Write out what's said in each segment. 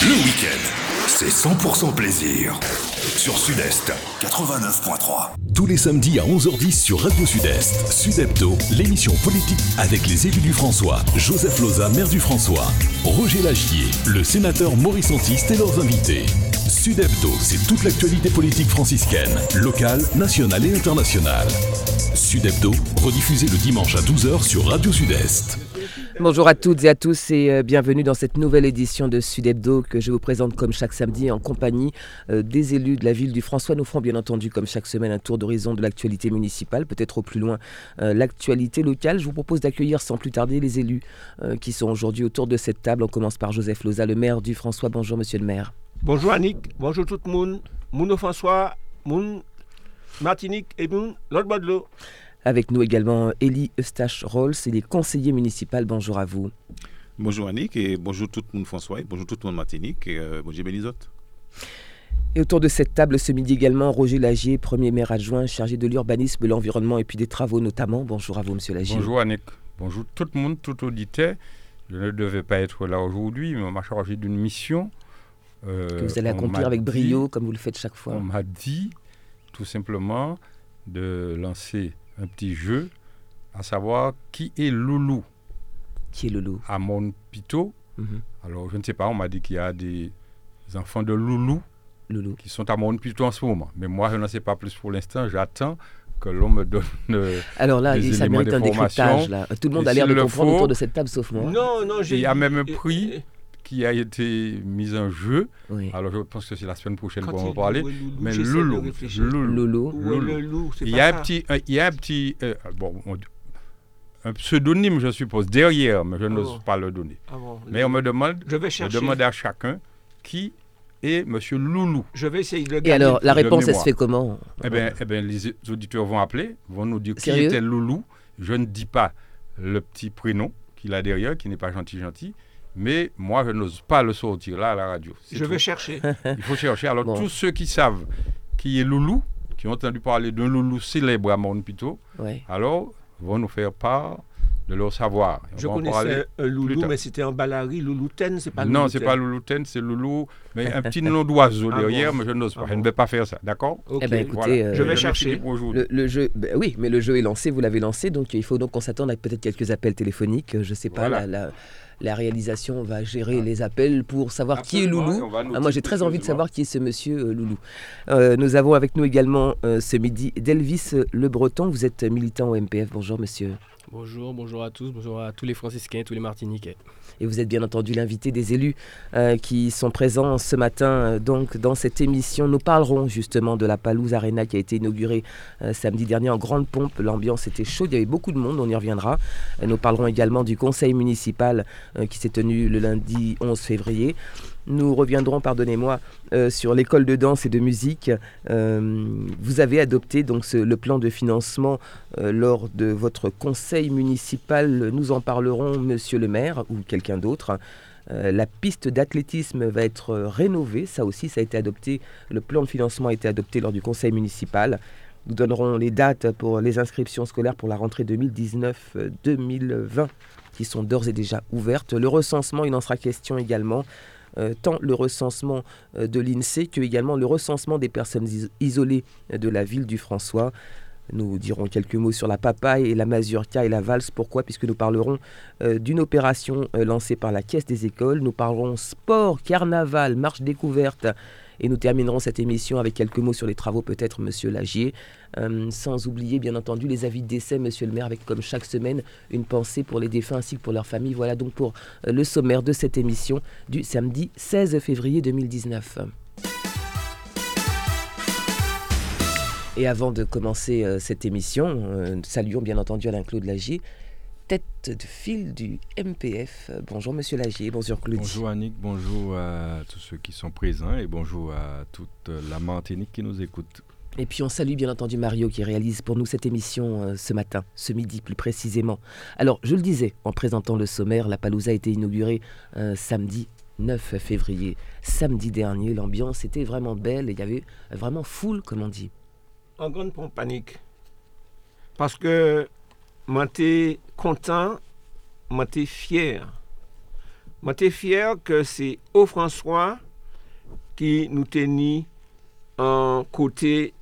Le week-end, c'est 100% plaisir. Sur Sud-Est, 89.3. Tous les samedis à 11h10 sur Radio Sud-Est, Sud Hebdo, l'émission politique avec les élus du François, Joseph Loza, maire du François, Roger Lagier, le sénateur Maurice Antiste et leurs invités. Sud Hebdo, c'est toute l'actualité politique franciscaine, locale, nationale et internationale. Sud Hebdo, rediffusé le dimanche à 12h sur Radio Sud-Est. Bonjour à toutes et à tous et euh, bienvenue dans cette nouvelle édition de Sud Hebdo que je vous présente comme chaque samedi en compagnie euh, des élus de la ville du François. Nous ferons bien entendu comme chaque semaine un tour d'horizon de l'actualité municipale, peut-être au plus loin euh, l'actualité locale. Je vous propose d'accueillir sans plus tarder les élus qui sont aujourd'hui autour de cette table. On commence par Joseph Loza, le maire du François. Bonjour monsieur le maire. Bonjour Annick, bonjour tout le monde. Mouno François, Moun Martinique et Moun l'autre. Avec nous également Elie Eustache-Rolls, il est conseiller municipal. Bonjour à vous. Bonjour Annick et bonjour tout le monde François et bonjour tout le monde Martinique et euh, bonjour Bélizotte. Et autour de cette table ce midi également, Roger Lagier, premier maire adjoint chargé de l'urbanisme, l'environnement et puis des travaux notamment. Bonjour à vous, monsieur Lagier. Bonjour Annick. Bonjour tout le monde, tout auditeur. Je ne devais pas être là aujourd'hui, mais on m'a chargé d'une mission. Euh, que vous allez accomplir avec brio, comme vous le faites chaque fois. On m'a dit tout simplement de lancer un petit jeu, à savoir qui est Loulou. Qui est Loulou? À Montpito. Mhm. Alors, je ne sais pas, on m'a dit qu'il y a des enfants de Loulou, Loulou. qui sont à Montpito en ce moment. Mais moi, je n'en sais pas plus pour l'instant. J'attends que l'on me donne. Euh, Alors là, ça mérite un décryptage. Là. Tout le monde a l'air de comprendre autour de cette table, sauf moi. Non, non, j'ai. Il y a même un prix qui a été mis en jeu. Alors je pense que c'est la semaine prochaine qu'on va en parler. Mais Loulou, Loulou, Loulou, il y a un petit, il y a un petit, euh, bon, un pseudonyme, je suppose, derrière, mais je ah n'ose pas le donner. Ah mais on me demande, je vais chercher. demande à chacun qui est Monsieur Loulou. Je vais essayer de le Et alors, la réponse, elle se fait comment? Eh bien, eh bien, les auditeurs vont appeler, vont nous dire qui était Loulou. Je ne dis pas le petit prénom qu'il a derrière, qui n'est pas gentil, gentil. Mais moi, je n'ose pas le sortir là à la radio. Je vais chercher. Il faut chercher. Alors, tous ceux qui savent qui est Loulou, qui ont entendu parler d'un Loulou célèbre à Montpito, alors vont nous faire part de leur savoir. Je connaissais un Loulou, mais c'était en Balari. Loulouten, c'est pas Non, c'est pas Loulouten, c'est Loulou. Mais un petit nom d'oiseau ah derrière, mais je n'ose pas. Ah je ne vais pas faire ça, d'accord? Eh bien, écoutez, euh, je vais chercher. Le, jeu, ben oui, mais le jeu est lancé, vous l'avez lancé, donc il faut donc qu'on s'attende à peut-être quelques appels téléphoniques. Je ne sais pas, la la réalisation va gérer les appels pour savoir qui est Loulou. Ah, moi, j'ai très envie de savoir qui est ce monsieur euh, Loulou. Euh, nous avons avec nous également euh, ce midi Delvis Le Breton. Vous êtes militant au MPF. Bonjour, monsieur. Bonjour, bonjour à tous, bonjour à tous les franciscains, tous les martiniquais. Et vous êtes bien entendu l'invité des élus qui sont présents ce matin donc dans cette émission. Nous parlerons justement de la Palouse Arena qui a été inaugurée samedi dernier en grande pompe. L'ambiance était chaude, il y avait beaucoup de monde, on y reviendra. nous parlerons également du conseil municipal qui s'est tenu le lundi 11 février. Nous reviendrons, pardonnez-moi, euh, sur l'école de danse et de musique. Euh, vous avez adopté donc le plan de financement euh, lors de votre conseil municipal. Nous en parlerons, monsieur le maire ou quelqu'un d'autre. la piste d'athlétisme va être rénovée. Ça aussi, ça a été adopté. Le plan de financement a été adopté lors du conseil municipal. Nous donnerons les dates pour les inscriptions scolaires pour la rentrée 2019-2020 qui sont d'ores et déjà ouvertes. Le recensement, il en sera question également. Euh, tant le recensement euh, de l'INSEE que également le recensement des personnes isolées de la ville du François. Nous dirons quelques mots sur la papaye et la mazurka et la valse. Pourquoi? Puisque nous parlerons euh, d'une opération lancée par la Caisse des écoles. Nous parlerons sport, carnaval, marche découverte et nous terminerons cette émission avec quelques mots sur les travaux, peut-être, Monsieur Lagier. Euh, sans oublier, bien entendu, les avis de décès, Monsieur le maire, avec comme chaque semaine une pensée pour les défunts ainsi que pour leurs familles. Voilà donc pour euh, le sommaire de cette émission du samedi 16 février 2019. Et avant de commencer euh, cette émission, saluons bien entendu Alain-Claude Lagier, tête de file du MPF. Bonjour Monsieur Lagier, bonjour Claude. Bonjour Annick, bonjour à tous ceux qui sont présents et bonjour à toute la Martinique qui nous écoute. Et puis on salue bien entendu Mario qui réalise pour nous cette émission euh, ce matin, ce midi plus précisément. Alors je le disais en présentant le sommaire, la Palouza a été inaugurée euh, samedi 9 février. Samedi dernier, l'ambiance était vraiment belle et il y avait vraiment foule, comme on dit. En grande panique. Parce que moi, j'étais content, moi, j'étais fier Moi, suis fier que c'est au François qui nous tenait en côté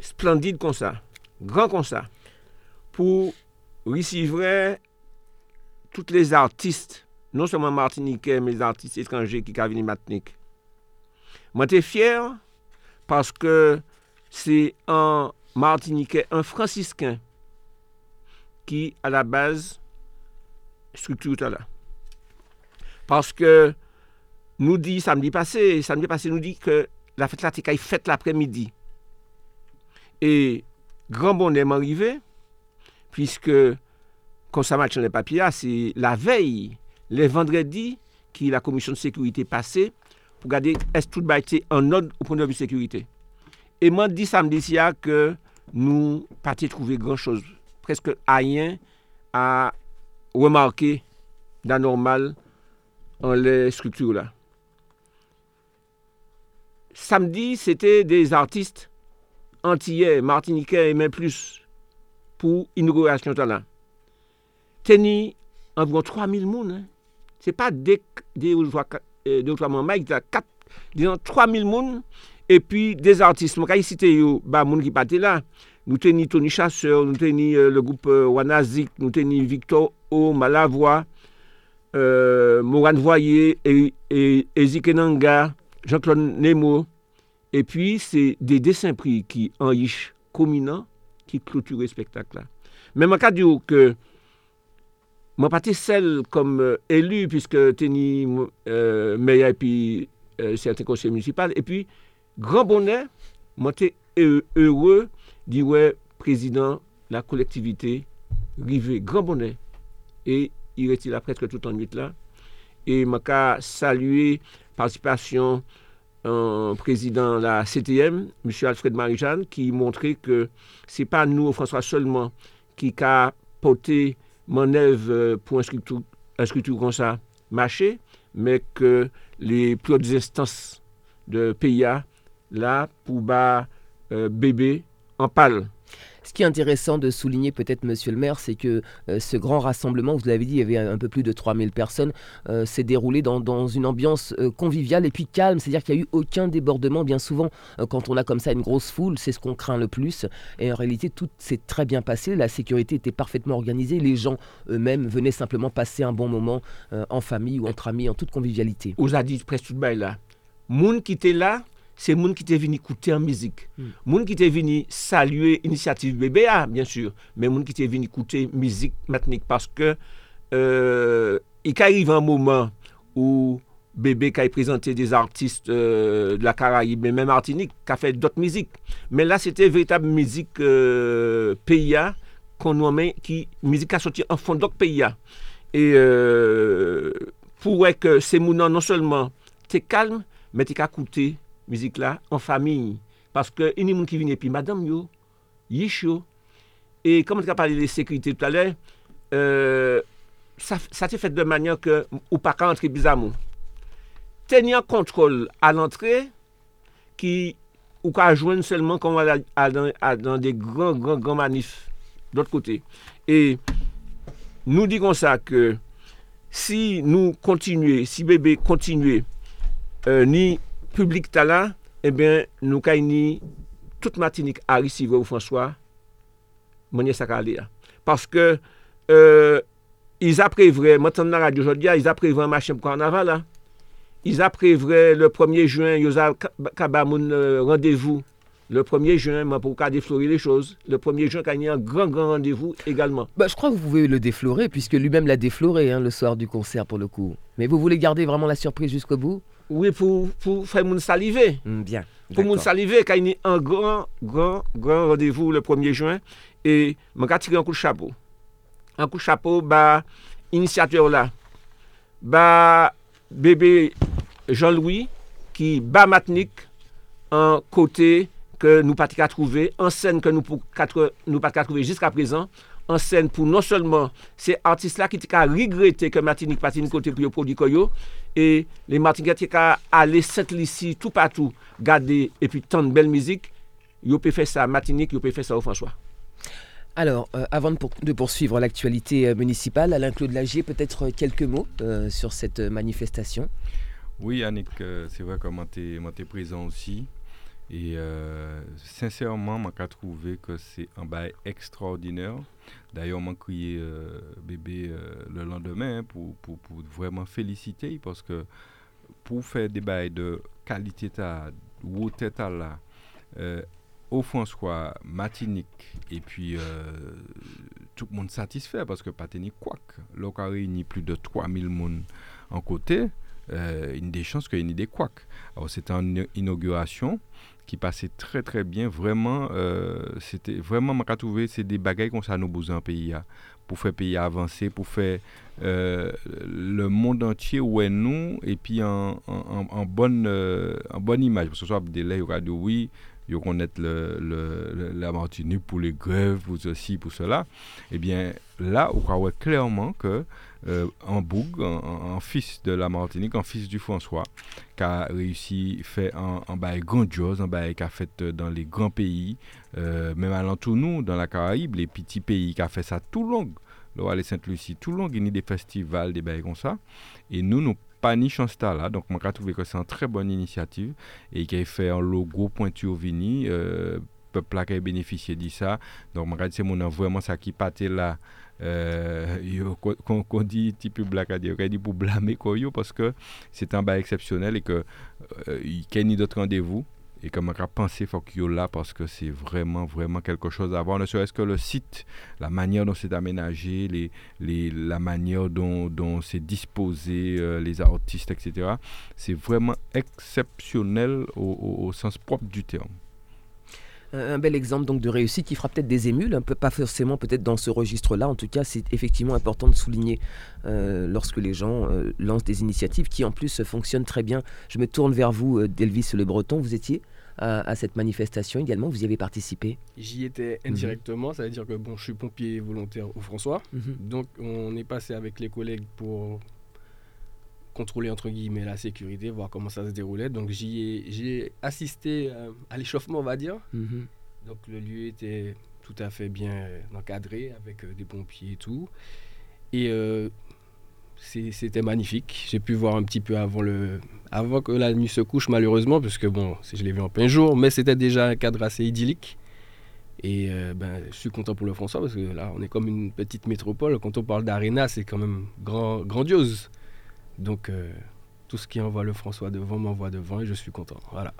splendide comme ça, grand comme ça, pour recevoir tous les artistes, non seulement martiniquais, mais les artistes étrangers qui viennent Martinique. Moi, suis fier parce que c'est un martiniquais, un franciscain qui, à la base, structure tout là. Parce que nous dit samedi passé, samedi passé nous dit que la fête là, c'est faite l'après-midi. Et grand bonheur m'est arrivé, puisque quand ça match dans les papiers, c'est la veille, le vendredi, qui la commission de sécurité passée pour garder est-ce tout été en ordre au point de vue sécurité. Et moi, dit samedi que nous pas trouver grand-chose, presque rien à remarquer d'anormal en les structures là. Samedi, c'était des artistes antillais, martiniquais et même plus pour inauguration là. Teni environ 3000 personnes. Hein. Ce n'est pas des, des, des, des 4, disons 3000 personnes. Et puis des artistes, je citer yo, bah, moun qui paté là. Nous teni Tony Chasseur, nous teni euh, le groupe euh, Wanazik, nous teni Victor O, Malavoie, euh, Moran Voyer, et, et, Jean-Claude Nemo. Et puis, c'est des dessins pris qui enrichissent communant, qui clôturent le spectacle. Mais je cas dire que moi pas celle comme euh, élu puisque teni euh, meilleur et puis euh, certains conseils municipaux et puis grand bonheur moi heureux dit ouais président la collectivité rivé grand bonheur et il était là presque tout en nuit là et m'a saluer participation un président de la CTM, M. Alfred Marie-Jeanne, qui montrait que ce n'est pas nous, François, seulement, qui a porté manœuvre euh, pour un sculpture, comme ça marcher, mais que les plus hautes instances de PIA, là, pour bas euh, bébé en pâle. Ce qui est intéressant de souligner peut-être, monsieur le maire, c'est que euh, ce grand rassemblement, vous l'avez dit, il y avait un peu plus de 3000 personnes, euh, s'est déroulé dans, une ambiance euh, conviviale et puis calme, c'est-à-dire qu'il n'y a eu aucun débordement. Bien souvent, quand on a comme ça une grosse foule, c'est ce qu'on craint le plus. Et en réalité, tout s'est très bien passé, la sécurité était parfaitement organisée, les gens eux-mêmes venaient simplement passer un bon moment en famille ou entre amis, en toute convivialité. Vous a dit presque tout là? Moun qui était là, se moun ki te vini koute an mizik. Mm. Moun ki te vini salye inisiativ bebe a, bien sur, men moun ki te vini koute mizik matnik, paske euh, i ka arrive an mouman ou bebe ka y prezante des artiste euh, de la Karaib, men men Martinique, ka fe dot mizik. Men la, se te veritab mizik euh, peya, kon wamen ki mizik ka soti an fondok peya. E euh, pou wè ke se mounan non selman te kalm, men te ka koute musique là en famille. Parce que y a des gens qui viennent et puis madame yo. Et comme tu as parlé de sécurité tout à l'heure, euh, ça, ça fait de manière que ou pas entrer bizarrement. Tenir contrôle à l'entrée qui ou qu'à joindre seulement quand on va dans, dans, des grands, grands, grands manifs d'autre côté. Et nous disons ça que si nous continuons, si bébé continue, euh, ni public talent, eh bien, nous avons toute Martinique à recevoir François, Parce que, euh, ils appréveraient, maintenant la radio aujourd'hui, ils appréveraient un machin pour carnaval. Là. Ils appréveraient le 1er juin, ils ont un rendez-vous. Le 1er juin, pour déflorer les choses. Le 1er juin, il y un grand, grand rendez-vous également. Bah, je crois que vous pouvez le déflorer, puisque lui-même l'a défloré hein, le soir du concert, pour le coup. Mais vous voulez garder vraiment la surprise jusqu'au bout? Oui, pour, pour faire mon saliver. Mm, bien. Pour mon saliver, quand il y a un grand, grand, grand rendez-vous le 1er juin, et je vais tirer un coup de chapeau. Un coup de chapeau, bah, initiateur là, bah, bébé Jean-Louis, qui bat Matnik, un côté que nous pas trouver, en scène que nous pas trouver jusqu'à présent, en scène pour non seulement ces artistes-là qui ont regretté que Martinique pas une côté pour produit Koyo et les Martiniquais qui ont allé cette ici tout partout garder et puis tant de belle musique, ils peuvent faire ça à Martinique, ils peuvent faire ça au François. Alors, euh, avant de, poursuivre l'actualité euh, municipale, Alain-Claude Lagier, peut-être quelques mots sur cette manifestation? Oui, Yannick, c'est vrai que moi, tu es, présent aussi. Et sincèrement, je trouvé que c'est un bail extraordinaire. D'ailleurs, m'a crié bébé le lendemain pour, pour, vraiment féliciter parce que pour faire des bails de qualité, de haute là, au François, Martinique, et puis euh, tout le monde satisfait parce que pas tenir quoi. Là, a réuni plus de 3000 personnes en côté, euh, une des chances qu'il y ait des couacs. Alors, c'était une inauguration qui passait très très bien. Vraiment, euh, c'était vraiment, je trouvé, c'est des bagailles qu'on ça nous besoin pays pour faire pays avancer, pour faire euh, le monde entier où est nous et puis en, en, bonne, en bonne image. Parce que soit des il y oui, ils connaissent le, le, la Martinique pour les grèves, pour ceci, pour cela. Eh bien, là, on voit clairement que euh, en Boug, un, fils de la Martinique, un fils du François, qui a réussi à faire un, bail grandiose, un bail qui a fait dans les grands pays, euh, même à nous, dans la Caraïbe, les petits pays, qui a fait ça tout long. Le les Sainte-Lucie, tout long, il y a des festivals, des bails comme ça. Et nous, nous pas ni chance là. Donc, moi, je trouve que c'est une très bonne initiative et qui a fait un logo pointu au Vini. Euh, peuple qui a bénéficié de ça. Donc, moi, c'est mon vraiment ça qui partait là. Euh, qu'on dit type black à dire dit pour blâmer quoi parce que c'est un bas exceptionnel et que euh, il y a d'autres rendez-vous et comme on a pensé faut qu'il y là parce que c'est vraiment vraiment quelque chose à voir. Ne serait-ce que le site la manière dont c'est aménagé les, les, la manière dont, dont c'est disposé euh, les artistes etc c'est vraiment exceptionnel au, sens propre du terme un bel exemple donc de réussite qui fera peut-être des émules, un peu pas forcément peut-être dans ce registre-là. En tout cas, c'est effectivement important de souligner euh, lorsque les gens euh, lancent des initiatives qui en plus fonctionnent très bien. Je me tourne vers vous, euh, Delvis Le Breton. Vous étiez à, cette manifestation également, vous y avez participé J'y étais mhm. indirectement, ça veut dire que bon, je suis pompier volontaire au François. Mhm. Donc on est passé avec les collègues pour contrôler entre guillemets la sécurité, voir comment ça se déroulait. Donc j'y ai, assisté à l'échauffement, on va dire. Mhm. Donc le lieu était tout à fait bien encadré avec des pompiers et tout. Et c'était magnifique. J'ai pu voir un petit peu avant, le, avant que la nuit se couche, malheureusement, parce que bon, je l'ai vu en plein jour, mais c'était déjà un cadre assez idyllique. Et euh, ben, je suis content pour le François, parce que là, on est comme une petite métropole. Quand on parle d'Arena, c'est quand même grand, grandiose. Donc, euh, tout ce qui envoie le François devant m'envoie devant, et je suis content. Voilà.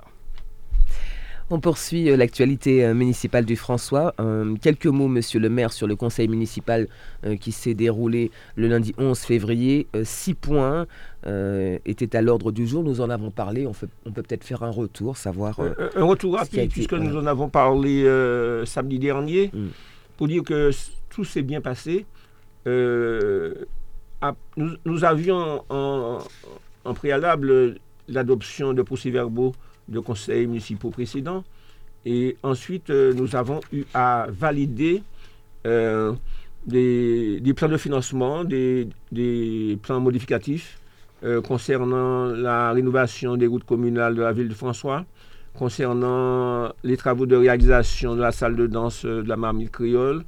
On poursuit euh, l'actualité euh, municipale du François. Euh, quelques mots, monsieur le maire, sur le conseil municipal qui s'est déroulé le lundi 11 février. six points étaient à l'ordre du jour. Nous en avons parlé. On, on peut peut-être faire un retour, savoir. un retour rapide, puisque nous en avons parlé samedi dernier, mm. pour dire que tout s'est bien passé. Nous, avions en, en préalable l'adoption de procès-verbaux de conseils municipaux précédents. Et ensuite, euh, nous avons eu à valider euh, des, plans de financement, des, plans modificatifs euh, concernant la rénovation des routes communales de la ville de François, concernant les travaux de réalisation de la salle de danse de la marmite créole,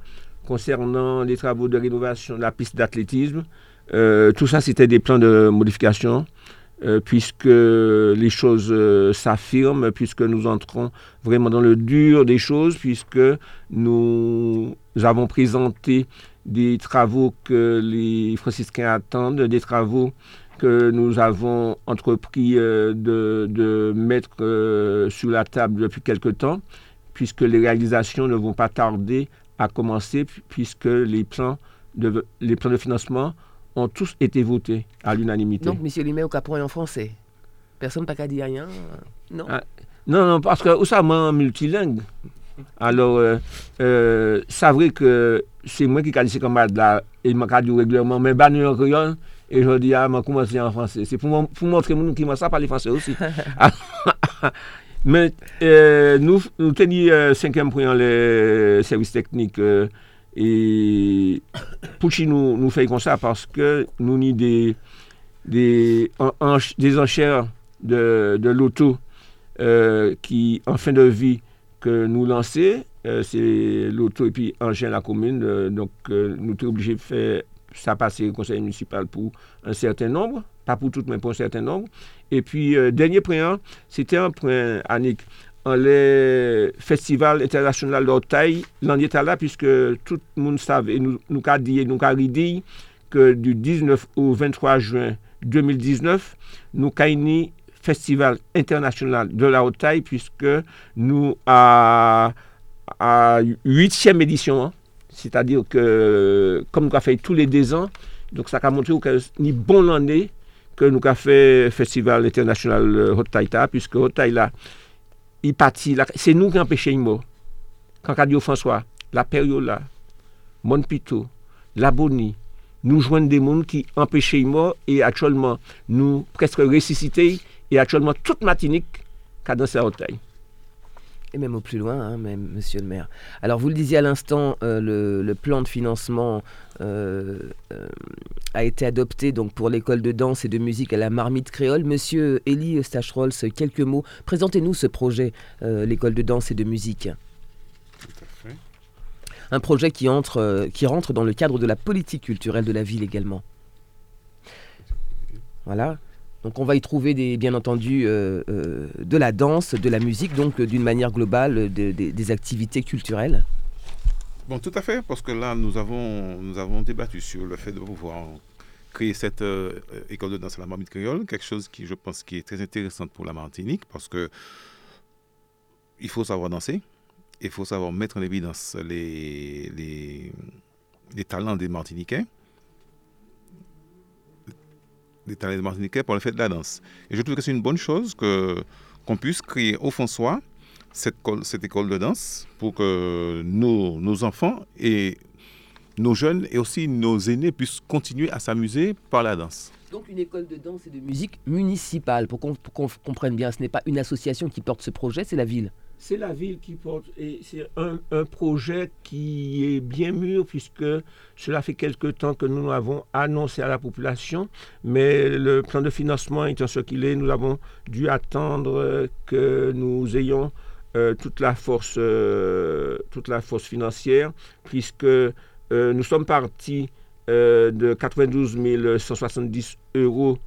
concernant les travaux de rénovation de la piste d'athlétisme. Tout ça, c'était des plans de modification euh, puisque les choses euh, s'affirment, puisque nous entrons vraiment dans le dur des choses, puisque nous avons présenté des travaux que les franciscains attendent, des travaux que nous avons entrepris euh, de, mettre sur la table depuis quelque temps, puisque les réalisations ne vont pas tarder à commencer, puisque les plans de financement ont tous été votés à l'unanimité. Donc, M. Limé au Capron est en français Personne n'a qu'à dire rien Non? Ah, Non, non, parce que ça m'a multilingue. Alors, euh, euh, c'est vrai que c'est moi qui ai dit comme là, et m'a dit régulièrement, mais bah, nous en et je dis, ah, je commencer en français? C'est pour, pour montrer que qui m'a ça parler français aussi. mais euh, nous, nous tenions cinquième point les services techniques et Pucci nous, fait comme ça parce que nous avons des, des, des enchères de, de l'auto euh, qui, en fin de vie, que nous lançons. c'est l'auto et puis Angers la commune. donc, nous sommes obligés de faire ça passer au conseil municipal pour un certain nombre, pas pour tout, mais pour un certain nombre. Et puis, dernier point, c'était un point, Annick, le festival international d'Ortaï, l'on est là, puisque tout le monde savait, et nous, nous a dit, nous a dit que du 19 au 23 juin 2019, nous avons festival international de la haute taille puisque nous à huitième édition, hein. c'est-à-dire que comme nous avons fait tous les deux ans, donc ça a montré que ni bon l'année que nous avons fait festival international haute taille puisque haute taille là, il partit c'est nous qui empêchons mort. Quand Radio François, la période là, Monpito, la Bonnie, nous joignent des mondes qui empêchaient mort et actuellement nous presque ressuscités et actuellement toute Martinique qui a dansé à taille. Et même au plus loin, hein, même, monsieur le maire. Alors, vous le disiez à l'instant, euh, le, plan de financement a été adopté donc, pour l'école de danse et de musique à la marmite créole. Monsieur Elie Stachrolls, quelques mots. Présentez-nous ce projet, l'école de danse et de musique. Tout à fait. Un projet qui, entre, qui rentre dans le cadre de la politique culturelle de la ville également. Voilà. Donc on va y trouver des, bien entendu euh, euh, de la danse, de la musique, donc euh, d'une manière globale des activités culturelles. Bon, tout à fait, parce que là nous avons, nous avons débattu sur le fait de pouvoir créer cette école de danse à la marmite créole, quelque chose qui je pense qui est très intéressant pour la Martinique, parce que il faut savoir danser, il faut savoir mettre en évidence les, les, les talents des Martiniquais des talents martiniquais pour le fait de la danse. Et je trouve que c'est une bonne chose qu'on puisse créer au François cette, cette école de danse pour que nos, nos, enfants et nos jeunes et aussi nos aînés puissent continuer à s'amuser par la danse. Donc une école de danse et de musique municipale, pour qu'on comprenne bien, ce n'est pas une association qui porte ce projet, c'est la ville c'est la ville qui porte, et c'est un, projet qui est bien mûr puisque cela fait quelque temps que nous l'avons annoncé à la population, mais le plan de financement étant ce qu'il est, nous avons dû attendre que nous ayons euh, toute, la force, euh, toute la force financière, puisque euh, nous sommes partis de 92 170 euros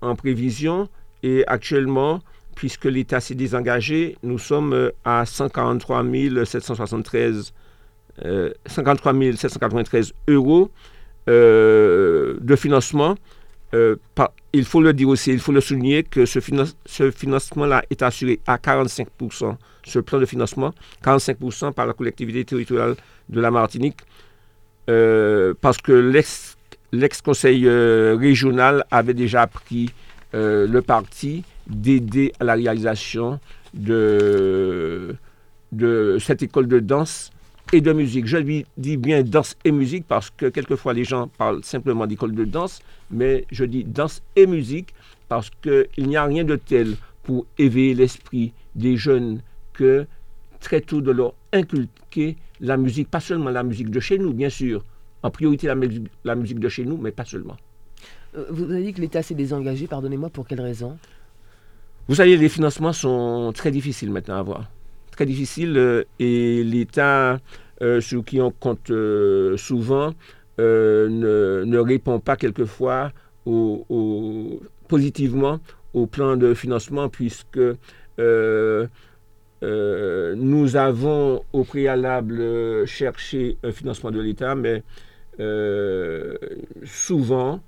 en prévision et actuellement, puisque l'État s'est désengagé, nous sommes à 143 773, 53 793 euros de financement. Euh, il faut le dire aussi, il faut le souligner que ce, ce financement-là est assuré à 45%, ce plan de financement, 45% par la collectivité territoriale de la Martinique, parce que l'ex-conseil régional avait déjà pris le parti d'aider à la réalisation de cette école de danse et de musique. Je lui dis bien danse et musique parce que quelquefois les gens parlent simplement d'école de danse, mais je dis danse et musique parce qu'il n'y a rien de tel pour éveiller l'esprit des jeunes que très tôt de leur inculquer la musique, pas seulement la musique de chez nous, bien sûr, en priorité la, la musique de chez nous, mais pas seulement. Euh, vous avez dit que l'État s'est désengagé, pardonnez-moi, pour quelle raison? Vous savez, les financements sont très difficiles maintenant à avoir. Très difficiles euh, et l'État, sur qui on compte euh, souvent, ne, répond pas quelquefois positivement au plan de financement puisque nous avons au préalable cherché un financement de l'État, mais souvent,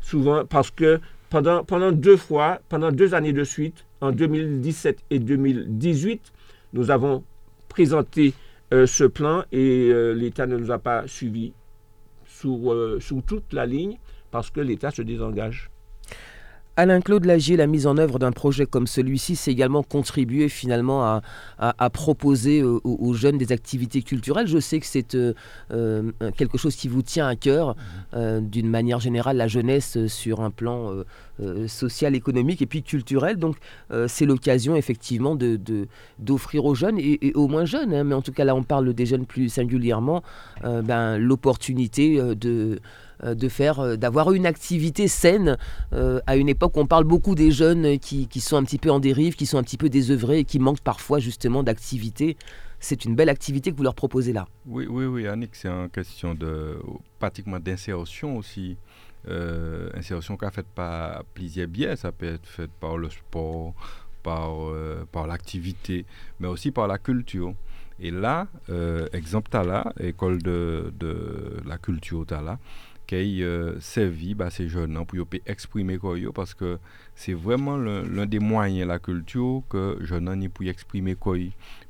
souvent, parce que pendant, pendant deux fois, pendant deux années de suite, en 2017 et 2018, nous avons présenté euh, ce plan et euh, l'État ne nous a pas suivis sur, euh, sur toute la ligne parce que l'État se désengage. Alain-Claude Lagier, la mise en œuvre d'un projet comme celui-ci, c'est également contribuer finalement à, proposer aux, jeunes des activités culturelles. Je sais que c'est euh, quelque chose qui vous tient à cœur, mmh. euh, d'une manière générale, la jeunesse sur un plan social, économique et puis culturel. Donc c'est l'occasion effectivement d'offrir de, aux jeunes et, aux moins jeunes, hein, mais en tout cas là on parle des jeunes plus singulièrement, ben, l'opportunité de euh, de faire, euh, d'avoir une activité saine euh, à une époque où on parle beaucoup des jeunes qui, sont un petit peu en dérive, qui sont un petit peu désœuvrés et qui manquent parfois justement d'activité. c'est une belle activité que vous leur proposez là. Oui, oui, oui, Annick, c'est une question de pratiquement d'insertion aussi. Euh, insertion qu'a faite par plusieurs biais, ça peut être fait par le sport, par, euh, par l'activité, mais aussi par la culture. Et là, euh, exemple, là, école de, de la culture, là, qui euh, servi bah, ces jeunes pour exprimer quoi parce que c'est vraiment l'un des moyens la culture que jeunes ni pour exprimer quoi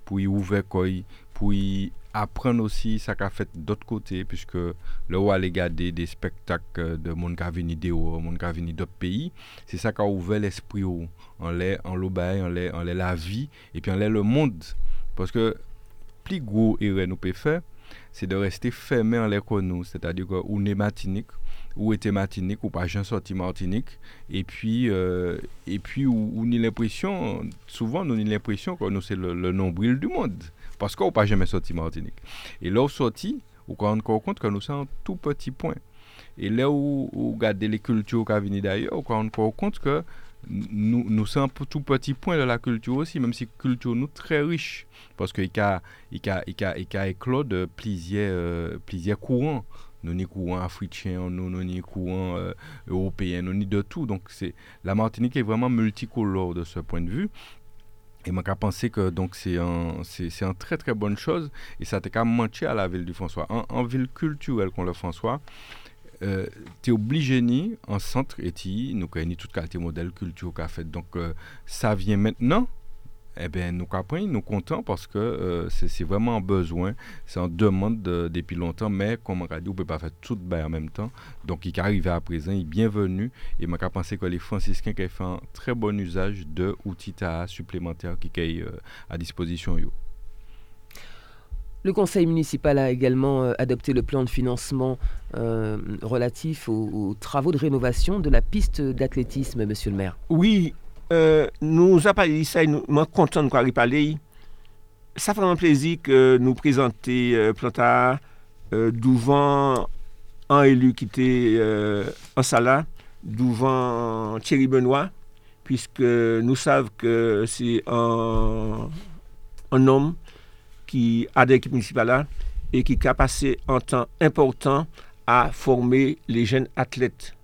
pour y ouvrir quoi pour y apprendre aussi ça qu'a fait d'autre côté puisque le roi aller garder des spectacles de monde qui venu dehors monde qui venu d'autres pays. C'est ça qui a ouvert l'esprit en l'air en l'obéi en l'air en la vie et puis en l'air le monde. Parce que plus gros erreur nous peut faire c'est de rester fermé en l'air nous, c'est-à-dire qu'on est Martinique, ou était Martinique, ou pas j'en sorti Martinique, et puis, euh, et puis on a l'impression, souvent on a l'impression que nous c'est le, nombril du monde, parce qu'on pas jamais sorti Martinique. Et là, on sorti, on rend compte que nous sommes un tout petit point. Et là où on regarde les cultures qui viennent d'ailleurs, on rend compte que nous, nous sommes un tout petit point de la culture aussi, même si la culture nous très riche, parce qu'il y a, a, éclos de plusieurs, euh, plusieurs courants. Nous avons courants africains, nous avons courants euh, européens, nous avons de tout. Donc la Martinique est vraiment multicolore de ce point de vue. Et je pensé que c'est un, une très très bonne chose. Et ça t'a qu'à mentir à la ville du François. En, ville culturelle qu'on le François, euh, tu es obligé ni en centre et nous avons toute qualité modèle culture qu'a fait donc euh, ça vient maintenant eh bien nous après nous contents parce que euh, c'est vraiment un besoin c'est en demande depuis longtemps mais comme on a dit on peut pas faire tout en même temps donc il est arrivé à présent il est bienvenu et m'a pensé que les franciscains qui fait un très bon usage de outils supplémentaires qui sont à disposition le conseil municipal a également euh, adopté le plan de financement euh, relatif aux, travaux de rénovation de la piste d'athlétisme, monsieur le maire. Oui, euh, nous avons parlé ça et nous sommes contents de y parler. Ça fait vraiment plaisir que nous présenter euh, Plantard devant un élu qui était en salle, devant Thierry Benoît, puisque nous savons que c'est un, un homme qui a des équipes municipales et qui a passé un temps important à former les jeunes athlètes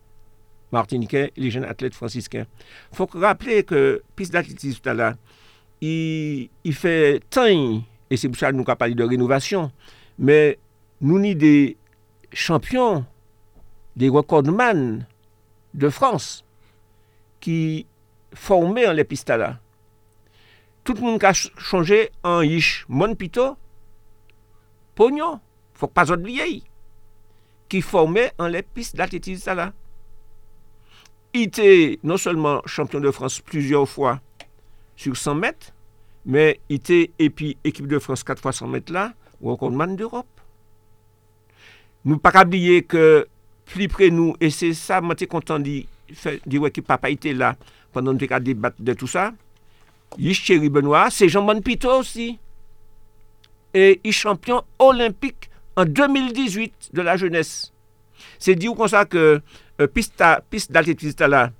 martiniquais les jeunes athlètes franciscains. Il faut rappeler que piste d'athlétisme il, il fait temps, et c'est pour ça que nous avons parlé de rénovation, mais nous avons des champions, des recordman de France qui formaient en les pistes tout le monde a changé en ish mon pito pognon faut pas oublier qui formait en les pistes d'athlétisme il était non seulement champion de France plusieurs fois sur 100 mètres mais il était et puis équipe de France 4 fois 100 mètres là ou encore man d'Europe nous pas oublier que plus près nous et c'est ça moi suis content de dire que papa était là pendant que nous débattre de tout ça Chéri Benoît, c'est Jean Pito aussi. Et il champion olympique en 2018 de la jeunesse. C'est dit comme ça que euh, piste, d'athlétisme là,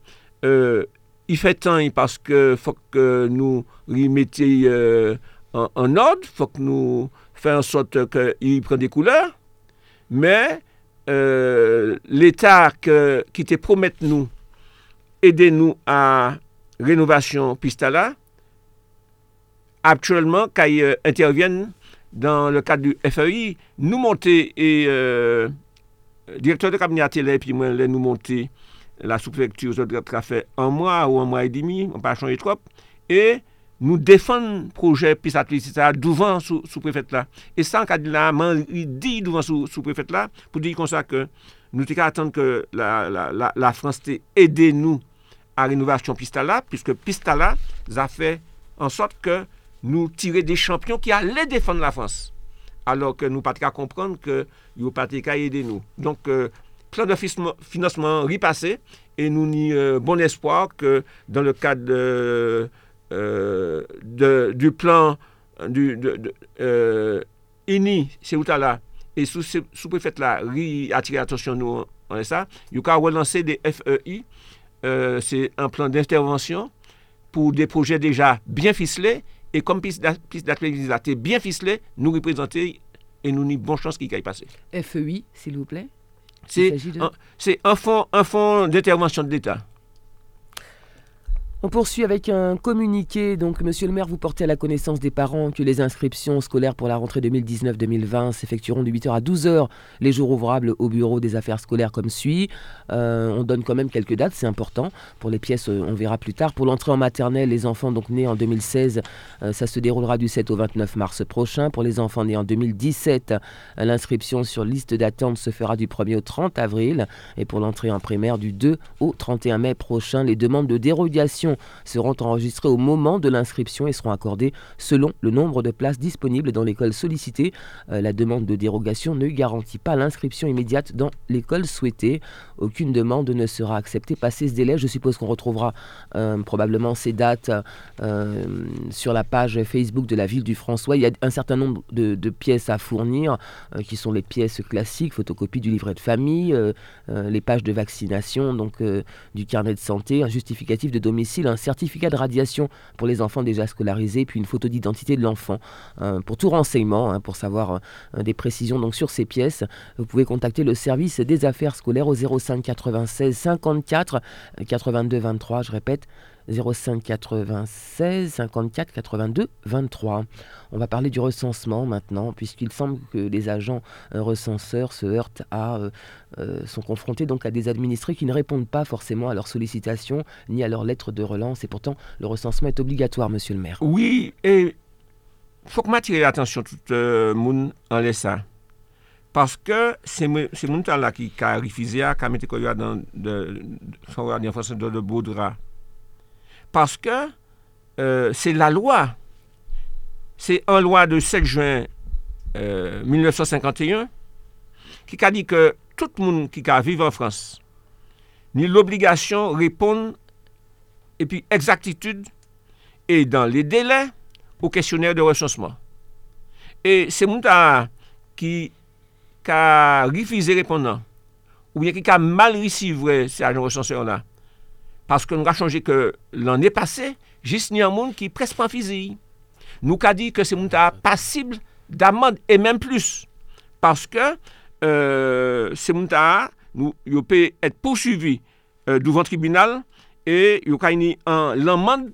euh, il fait temps parce que faut que nous remettions euh, en, en, ordre, faut que nous fassions en sorte qu'il prenne des couleurs. Mais l'État qui te promet nous, aider nous à rénovation piste là, actuellement, quand ils euh, interviennent dans le cadre du FEI, nous monter et direktor de kabine atele, pi mwen lè nou monte la soufektur zot gata fè an mwa ou an mwa e dimi, an pa chanje trop, e nou defan proje pis atletisita douvan sou, sou prefet la. E san kadila man di douvan sou, sou prefet la, pou di kon sa ke nou te ka atan ke la, la, la, la Frans te ede nou a renovasyon pista la, piske pista la za fe an sot ke nou tire de champyon ki a le defan la Frans. alor ke nou pati ka kompran ke yo pati ka yede nou. Donk, euh, plan de financement ripase, e nou ni euh, bon espoir ke dan le kad euh, du plan du, de, de, euh, ini se wouta la, e sou, sou prefet la ri atire atensyon nou an esa, yo ka relanse de FEI, euh, se un plan d'intervention pou de proje deja bien ficelé, Et comme piste d'athlétisme est bien ficelé, nous représenter et nous avons bonne chance qu'il aille passer. FEI, s'il vous plaît. C'est un, fonds, un fonds d'intervention de l'État. On poursuit avec un communiqué. Donc, monsieur le maire, vous portez à la connaissance des parents que les inscriptions scolaires pour la rentrée 2019-2020 s'effectueront de 8h à 12h les jours ouvrables au bureau des affaires scolaires comme suit. Euh, on donne quand même quelques dates, c'est important. Pour les pièces, euh, on verra plus tard. Pour l'entrée en maternelle, les enfants donc nés en 2016, euh, ça se déroulera du 7 au 29 mars prochain. Pour les enfants nés en 2017, l'inscription sur liste d'attente se fera du 1er au 30 avril. Et pour l'entrée en primaire, du 2 au 31 mai prochain. Les demandes de dérogation seront enregistrées au moment de l'inscription et seront accordées selon le nombre de places disponibles dans l'école sollicitée. Euh, la demande de dérogation ne garantit pas l'inscription immédiate dans l'école souhaitée. Aucune demande ne sera acceptée passé ce délai. Je suppose qu'on retrouvera euh, probablement ces dates euh, sur la page Facebook de la ville du François. Il y a un certain nombre de, pièces à fournir qui sont les pièces classiques, photocopie du livret de famille, les pages de vaccination, donc du carnet de santé, un justificatif de domicile un certificat de radiation pour les enfants déjà scolarisés, puis une photo d'identité de l'enfant. Euh, pour tout renseignement, hein, pour savoir euh, des précisions donc sur ces pièces, vous pouvez contacter le service des affaires scolaires au 05 96 54 82 23. Je répète, 05 96 54 82 23. On va parler du recensement maintenant, puisqu'il semble que les agents euh, recenseurs se heurtent à, euh, euh, sont confrontés donc à des administrés qui ne répondent pas forcément à leurs sollicitations ni à leurs lettres de relance. Et pourtant, le recensement est obligatoire, monsieur le maire. Oui, et faut que m'attirer l'attention tout le monde en laissant. Parce que c'est ce monde-là qui a refusé à mettre dans de, son de, de beau drap parce que euh, c'est la loi. C'est une loi de 7 juin euh, 1951 qui a dit que tout le monde qui a vivre en France ni l'obligation de répondre et puis exactitude et dans les délais au questionnaire de recensement. Et c'est monde qui a refusé répondre ou bien qui a mal reçu ces agents recenseurs là. paske nou ka chanje ke l'an e pase, jis ni an moun ki prespan fizi. Nou ka di ke se moun ta pasible damand e menm plus. Paske euh, se moun ta nou yo pe et pousuivi euh, douvan tribunal e yo ka ni an l'anmand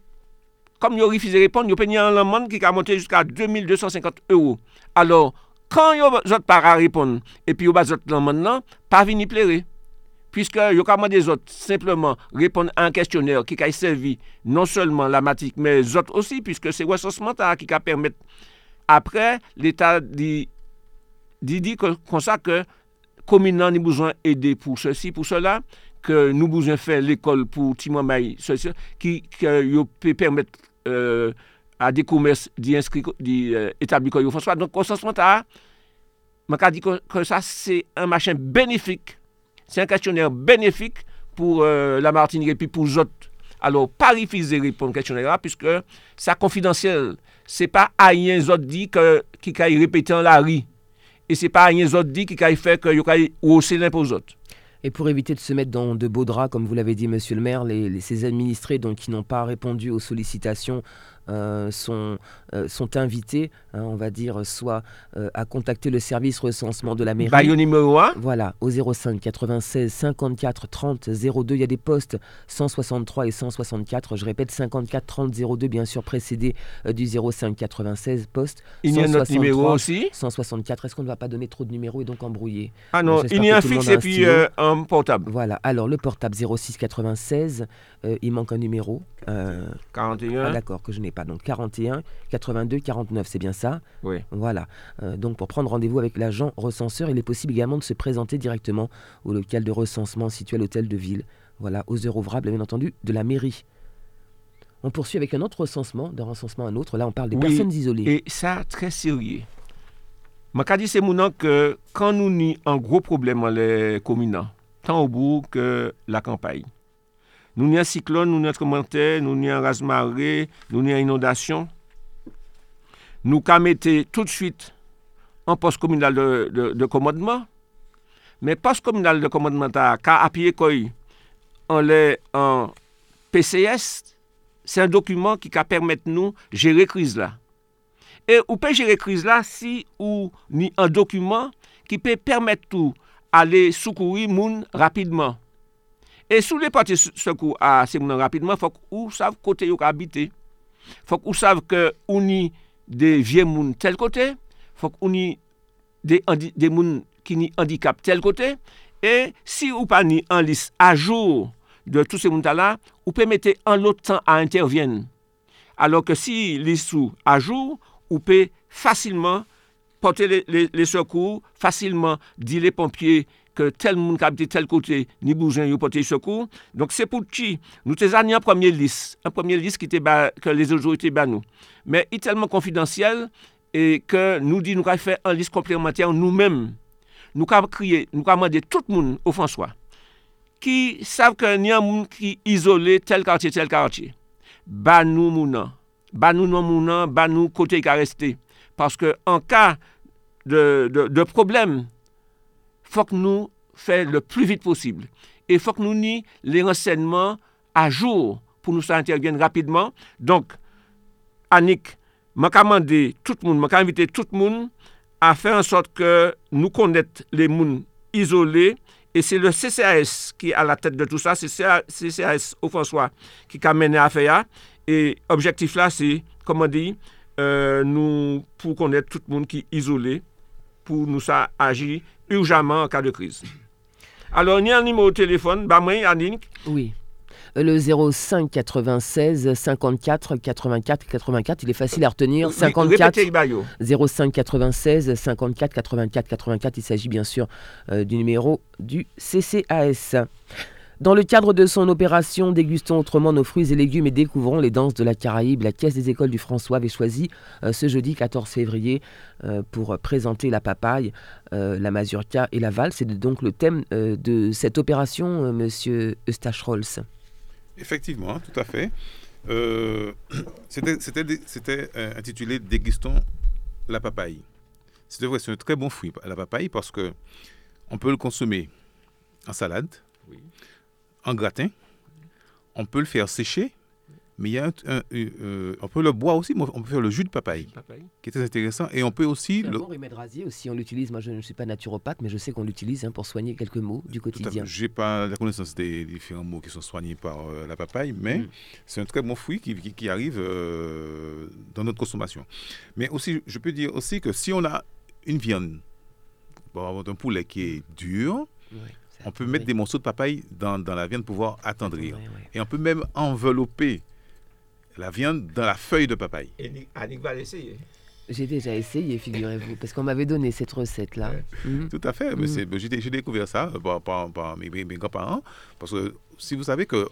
kom yo rifize repon, yo pe ni an l'anmand ki ka monte jusqu'a 2250 euro. Alors, kan yo zot para repon, epi yo ba zot l'anmand nan, pa vini plere. Piske yo kaman de zot simplement repon an kestyonèr ki ka y servi non selman la matik, men zot osi piske se wesosman ta ki ka permet apre l'Etat di di konsa ke kominan ni bouzan ede pou se si, pou se la, ke nou bouzan fe l'ekol pou timon may se si, ki yo pe permet euh, a de koumers di, di euh, etabli kon yo fonswa. Don konsansman ta, man ka di kon sa, se an machen benefik c'est un questionnaire bénéfique pour euh, la Martinique et puis pour les autres. Alors, pas refuser répondre au questionnaire puisque c'est confidentiel. Ce n'est pas à rien autres dit que, qui a répété en la rue. Et ce n'est pas à rien autres dit qui a fait que y hausser l'impôt aux autres. Et pour éviter de se mettre dans de beaux draps, comme vous l'avez dit, monsieur le maire, ces administrés donc, qui n'ont pas répondu aux sollicitations euh, sont, euh, sont invités, hein, on va dire, soit euh, à contacter le service recensement de la mairie. Numéro 1 Voilà, au 05 96 54 30 02. Il y a des postes 163 et 164. Je répète, 54 30 02, bien sûr, précédé du 05 96 poste. Il y a notre numéro aussi 164. Est-ce qu'on ne va pas donner trop de numéros et donc embrouiller? Ah non, il y a un fixe et puis un portable. Voilà, alors le portable 06 96, il manque un numéro. 41. Ah, D'accord, que je n'ai pas donc 41 82 49, c'est bien ça? Oui. Voilà. Euh, donc pour prendre rendez-vous avec l'agent recenseur, il est possible également de se présenter directement au local de recensement situé à l'hôtel de ville. Voilà, aux heures ouvrables, bien entendu, de la mairie. On poursuit avec un autre recensement, d'un recensement à un autre. Là, on parle des personnes isolées. Et ça, très sérieux. Je c'est mon que quand nous avons un gros problème dans les communes, tant au bout que la campagne, nous avons un cyclone, nous avons un commentaire, nous avons un rase-marée, nous avons une inondation. nou ka mette tout suite an pos komunal de, de, de komodman, men pos komunal de komodman ta ka apye koy an le an PCS, se an dokumen ki ka permette nou jere kriz la. E ou pe jere kriz la si ou ni an dokumen ki pe permette tou ale soukouri moun rapidman. E sou le pati soukou a se moun rapidman, fok ou sav kote yo ka habite. Fok ou sav ke ou ni de vie moun tel kote, fok ou ni de, handi, de moun ki ni handicap tel kote, e si ou pa ni an lis ajour de tout se moun tala, ou pe mette an lot tan a intervyen. Alors ke si lis sou ajour, ou pe fasilman pote le, le, le sekou, fasilman di le pompye ke tel moun kabite tel kote, ni boujen yo pote chokou. Donk se pou ki, nou te zani an premier lis, an premier lis ki te ba, ke les autorite ba nou. Men, i telman konfidansyel, e ke nou di nou ka fè an lis komplementer nou men. Nou ka kriye, nou ka mande tout moun ou François, ki sav ke ni an moun ki izole tel kartye, tel kartye. Ba nou mounan, ba nou non mounan, ba nou kote i ka reste. Paske an ka de, de, de probleme, fòk nou fè le plu vit posibl. E fòk nou ni le rensegnman a jour pou nou sa intervyen rapidman. Donk, Anik, man ka mande tout moun, man ka invite tout moun a fè an sot ke nou konet le moun izolé e se le CCAS ki a la tèt de tout sa, se CCAS ou François ki ka mène a fè ya e objektif la se, koman di, euh, nou pou konet tout moun ki izolé pour nous ça agir urgemment en cas de crise. Alors, il y a un numéro de téléphone, bah moi, Annick. Oui. Euh, le 05 96 54 84 84, il est facile à retenir. 54 05 96 54 84 84, il s'agit bien sûr euh, du numéro du CCAS. Dans le cadre de son opération Dégustons autrement nos fruits et légumes et découvrons les danses de la Caraïbe, la Caisse des écoles du François avait choisi euh, ce jeudi 14 février euh, pour présenter la papaye, euh, la mazurka et la valse. C'est donc le thème de cette opération, monsieur Eustache Rolls. Effectivement, tout à fait. C'était intitulé Dégustons la papaye. C'est vrai, c'est un très bon fruit, la papaye, parce que on peut le consommer en salade. Oui en gratin. On peut le faire sécher, mais il y a un, euh, on peut le boire aussi, on peut faire le jus de papaye, qui est très intéressant. Et on peut aussi... Le remède rasier aussi, on l'utilise. Moi, je ne suis pas naturopathe, mais je sais qu'on l'utilise hein, pour soigner quelques maux du quotidien. Je n'ai pas la connaissance des différents maux qui sont soignés par euh, la papaye, mais mm. c'est un très bon fruit qui, qui, arrive euh, dans notre consommation. Mais aussi, je peux dire aussi que si on a une viande, bon, un poulet qui est dur, on peut mettre des morceaux de papaye dans, la viande pour pouvoir attendrir. Et on peut même envelopper la viande dans la feuille de papaye. Et Annick va l'essayer. J'ai déjà essayé, figurez-vous, parce qu'on m'avait donné cette recette-là. Mhm. Tout à fait. Mhm. J'ai découvert ça euh, par, mes, grands-parents. Parce que si vous savez que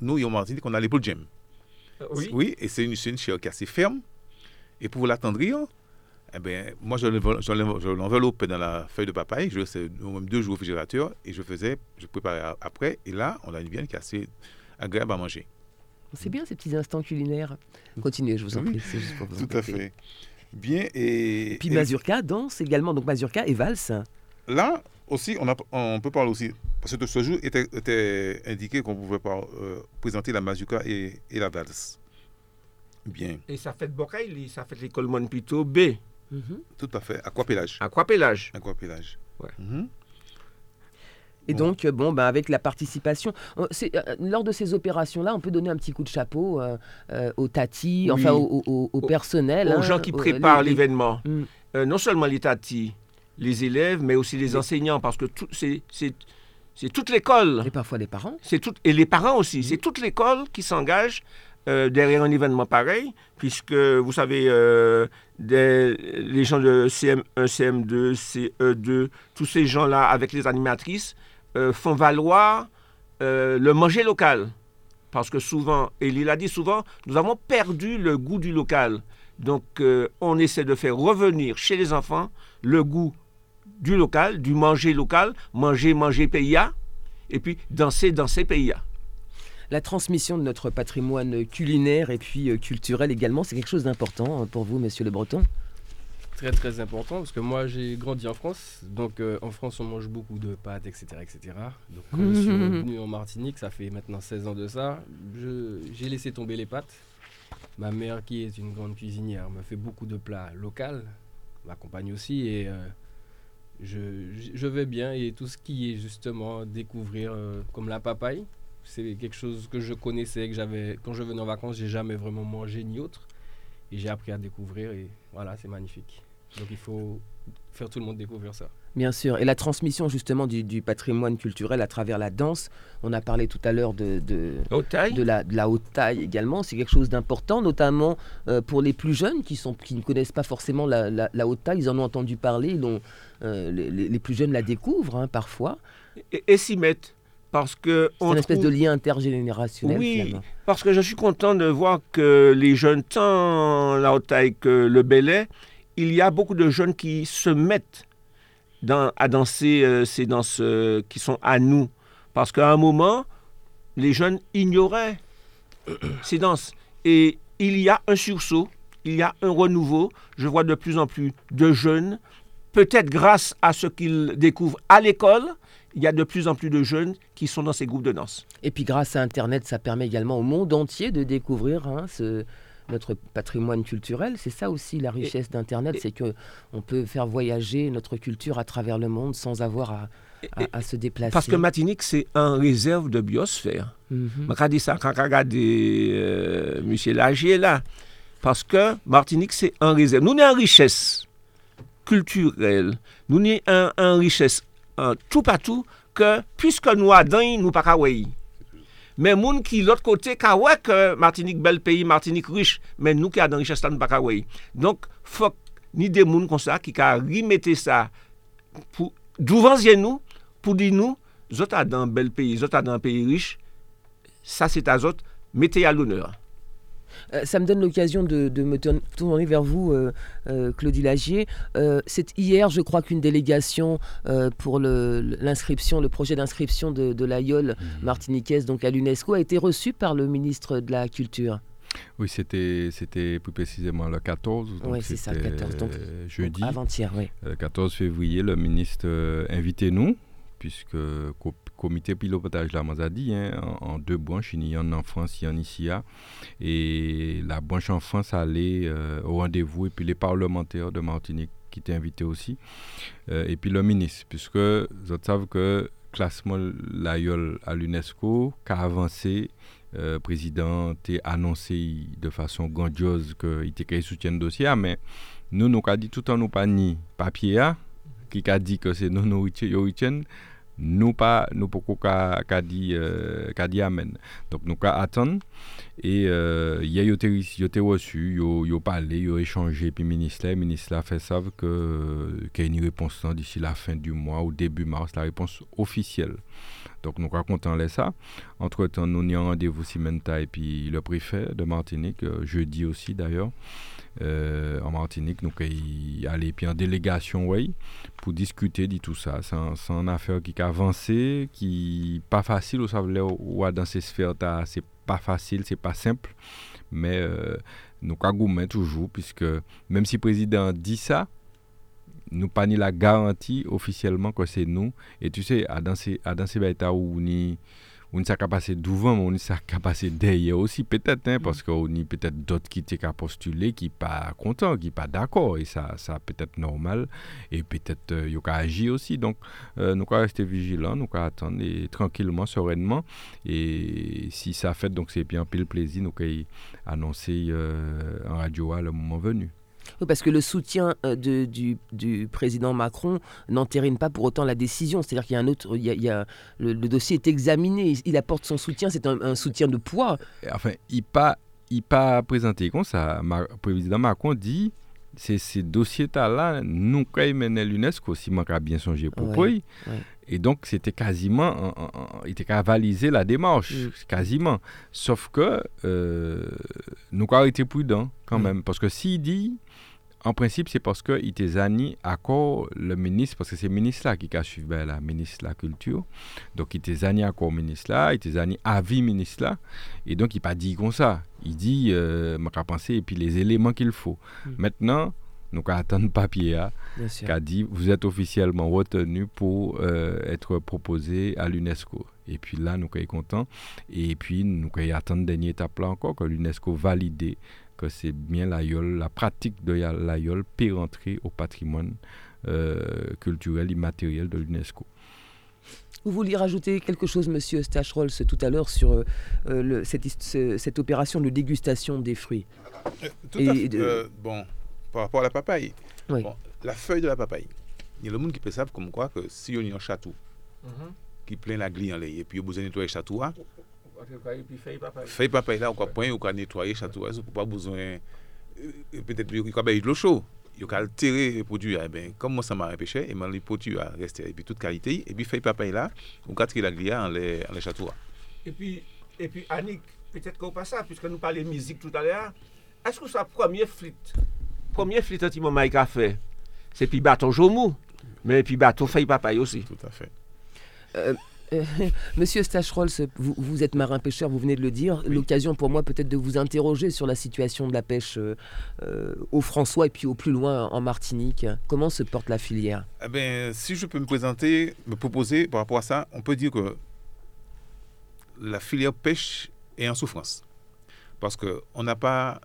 nous, en Martinique, on a les de euh, Oui. Oui, et c'est une, une chair qui est assez ferme. Et pour l'attendrir, eh ben, moi, je l'enveloppais dans la feuille de papaye, je laissais même deux jours au réfrigérateur et je faisais, je préparais après. Et là, on a une viande qui est assez agréable à manger. C'est bien ces petits instants culinaires. Continuez, je vous en prie. juste pour vous Tout à fait. Bien. Et, puis Mazurka danse également, donc Mazurka et valse. Là aussi, on, a, on peut parler aussi, parce que ce jour était, était indiqué qu'on pouvait pas, euh, présenter la Mazurka et, et, la valse. Bien. Et ça fait Bocaïli, ça fait l'école Monpito B. Mhm. Tout à fait. Aquapélage. Aquapélage. Aquapélage. Ouais. Mhm. Et donc, euh, bon, bah, avec la participation, euh, euh, lors de ces opérations-là, on peut donner un petit coup de chapeau aux tatis, enfin au, personnel. Aux hein, gens qui préparent l'événement. Mm. non seulement les tatis, les élèves, mais aussi les enseignants, parce que c'est toute l'école. Et parfois les parents. Tout, et les parents aussi. Mm. C'est toute l'école qui s'engage euh, derrière un événement pareil, puisque vous savez, euh, les gens de CM1, CM2, CE2, tous ces gens-là avec les animatrices euh, font valoir le manger local. Parce que souvent, et il a dit souvent, nous avons perdu le goût du local. Donc on essaie de faire revenir chez les enfants le goût du local, du manger local, manger, manger PIA, et puis danser, danser PIA la transmission de notre patrimoine culinaire et puis euh, culturel également, c'est quelque chose d'important euh, pour vous, monsieur Le Breton? Très très important parce que moi j'ai grandi en France, donc euh, en France on mange beaucoup de pâtes, etc. etc. Donc quand je suis revenu en Martinique, ça fait maintenant 16 ans de ça, j'ai laissé tomber les pâtes. Ma mère qui est une grande cuisinière me fait beaucoup de plats locaux, m'accompagne aussi et euh, je, je, vais bien et tout ce qui est justement découvrir euh, comme la papaye, c'est quelque chose que je connaissais, que j'avais quand je venais en vacances, j'ai jamais vraiment mangé ni autre et j'ai appris à découvrir et voilà, c'est magnifique. Donc il faut faire tout le monde découvrir ça. Bien sûr. Et la transmission justement du, patrimoine culturel à travers la danse, on a parlé tout à l'heure de, de, de, la, de, la, haute taille également, c'est quelque chose d'important, notamment euh, pour les plus jeunes qui, sont, qui ne connaissent pas forcément la, la, haute taille, ils en ont entendu parler, ils euh, les, les, plus jeunes la découvrent hein, parfois. Et, s'y mettent. Parce que c'est une espèce de lien intergénérationnel. Oui, parce que je suis content de voir que les jeunes, tant la haute taille que le belay, il y a beaucoup de jeunes qui se mettent dans, à danser euh, ces danses euh, qui sont à nous. Parce qu'à un moment, les jeunes ignoraient ces danses. Et il y a un sursaut, il y a un renouveau. Je vois de plus en plus de jeunes, peut-être grâce à ce qu'ils découvrent à l'école, il y a de plus en plus de jeunes qui sont dans ces groupes de danse. Et puis grâce à Internet, ça permet également au monde entier de découvrir hein, ce, notre patrimoine culturel. C'est ça aussi la richesse d'Internet, c'est que on peut faire voyager notre culture à travers le monde sans avoir à, à, se déplacer. Parce que Martinique, c'est un réserve de biosphère. -hmm. ça quand regarde euh, M. Lagier là. Parce que Martinique, c'est un réserve. Nous, sommes en richesse culturelle. Nous, sommes en, richesse an tou patou ke pwiske nou adan nou pa kaweyi. Men moun ki lot kote ka wek Martinik bel peyi, Martinik riche, men nou ki adan riches la nou pa kaweyi. Donk fok ni de moun kon sa ki ka rimete sa pou douvan zyen nou pou di nou zot adan bel peyi, zot adan peyi riche, sa se ta zot mete ya louneur. Euh, ça me donne l'occasion de, me tourner vers vous, euh, euh, Claudie Lagier. c'est hier, je crois, qu'une délégation pour l'inscription, le, projet d'inscription de, de l'aïeul mmh. martiniquaise donc à l'UNESCO a été reçu par le ministre de la Culture. Oui, c'était, c'était plus précisément le 14. Oui, c'est ça, le 14. Donc, jeudi. Avant-hier, oui. Le 14 février, le ministre invitait nous, puisque comité pilotage là, m'a dit, hein, en, deux branches, il y en a en France, il y en a ici. Et la branche en France allait euh, au rendez-vous, et puis les parlementaires de Martinique qui étaient invités aussi, euh, et puis le ministre, puisque vous savez que classement l'aïeul à l'UNESCO, qu'a avancé, euh, président a annoncé de façon grandiose qu'il était soutien le dossier, mais nous, nous avons dit tout en nous pas ni papier, qui a dit que c'est nous, nous, nous, nous pas nous pas qu'à dire euh, amen. Donc nous qu'à attendre et euh, y a été reçu yo yo parlé yo échangé puis ministère ministre a fait savoir que qu'il y a une réponse d'ici la fin du mois ou début mars la réponse officielle donc nous racontons les ça entre temps nous avons rendez-vous Simenta et puis le préfet de Martinique euh, jeudi aussi d'ailleurs euh, en Martinique. Donc, il aller puis en délégation, pour discuter de tout ça. C'est une affaire qui a avancé, qui pas facile, vous savez, dans ces sphères, c'est pas facile, c'est pas simple, mais euh, nous avons toujours, puisque même si le président dit ça, nous pas ni la garantie officiellement que c'est nous. Et tu sais, à dans ces, à où ni on s'est passé devant, mais on s'est passé derrière aussi, peut-être, hein, parce qu'on a peut-être d'autres qui étaient postulé, qui pas contents, qui pas d'accord, et ça, ça peut-être normal, et peut-être euh, y a agi aussi. Donc, euh, nous allons rester vigilants, nous allons attendre tranquillement, sereinement, et si ça fait, donc c'est bien pile plaisir, nous allons annoncer euh, en radio à le moment venu. Oui, parce que le soutien euh, de, du, du, président Macron n'entérine pas pour autant la décision. C'est-à-dire qu'il y a un autre, il y a, le, dossier est examiné, il, apporte son soutien, c'est un, soutien de poids. Enfin, il pas, il pas présenté comme ça. Le président Macron dit c'est ces dossiers-là, nous, quand l'UNESCO, si on a bien songé pour ouais, Et donc, c'était quasiment, il était qu'à valiser la démarche, mm. quasiment. Sauf que euh, nous avons été prudents quand mm. même. Parce que s'il dit, en principe, c'est parce qu'il était zani accord le ministre, parce que c'est le ministre là qui a suivi ben, la ministre de la Culture. Donc, il était zani accord ministre là, il était zani avis ministre là. Et donc, il n'a pas dit comme ça. Il dit, euh, m'a pensé, et puis les éléments qu'il faut. Mm. Maintenant, nous avons attendu papier qui a dit vous êtes officiellement retenu pour euh, être proposé à l'UNESCO. Et puis là, nous sommes contents. Et puis, nous avons attendu dernière étape là encore, que l'UNESCO valide que c'est bien l'aïeul, la pratique de l'aïeul peut rentrer au patrimoine euh, culturel immatériel de l'UNESCO. Vous vouliez rajouter quelque chose, monsieur Stachrolls, tout à l'heure sur euh, cette, opération de dégustation des fruits? Tout à fait. bon, par rapport à la papaye. la feuille de la papaye. Il y a le monde qui peut savoir comme quoi que si on a un château mhm. qui plein la glie en et puis on besoin de nettoyer le château, hein. feuille papaye là, on peut point, on nettoyer le château, on pas besoin, euh, peut-être qu'il y a de l'eau chaude. Il y a altérer le produit, eh ben, comme moi ça m'a empêché, et le produit a resté, et puis toute qualité, et puis feuille papaye là, on peut tirer la glie en les, en les châteaux. Et puis, et puis Annick, peut-être qu'on passe ça, puisque nous parlions de musique tout à l'heure, est-ce que c'est la première flûte premier flit anti mon a fait, c'est puis bâton Jomou, mais puis bâton feuille papaye aussi. Tout à fait. Euh, euh, Monsieur Stachrolls, vous, vous, êtes marin-pêcheur, vous venez de le dire. L'occasion pour moi peut-être de vous interroger sur la situation de la pêche euh, au François et puis au plus loin en Martinique. Comment se porte la filière? Eh ben, Si je peux me présenter, me proposer par rapport à ça, on peut dire que la filière pêche est en souffrance. Parce qu'on n'a pas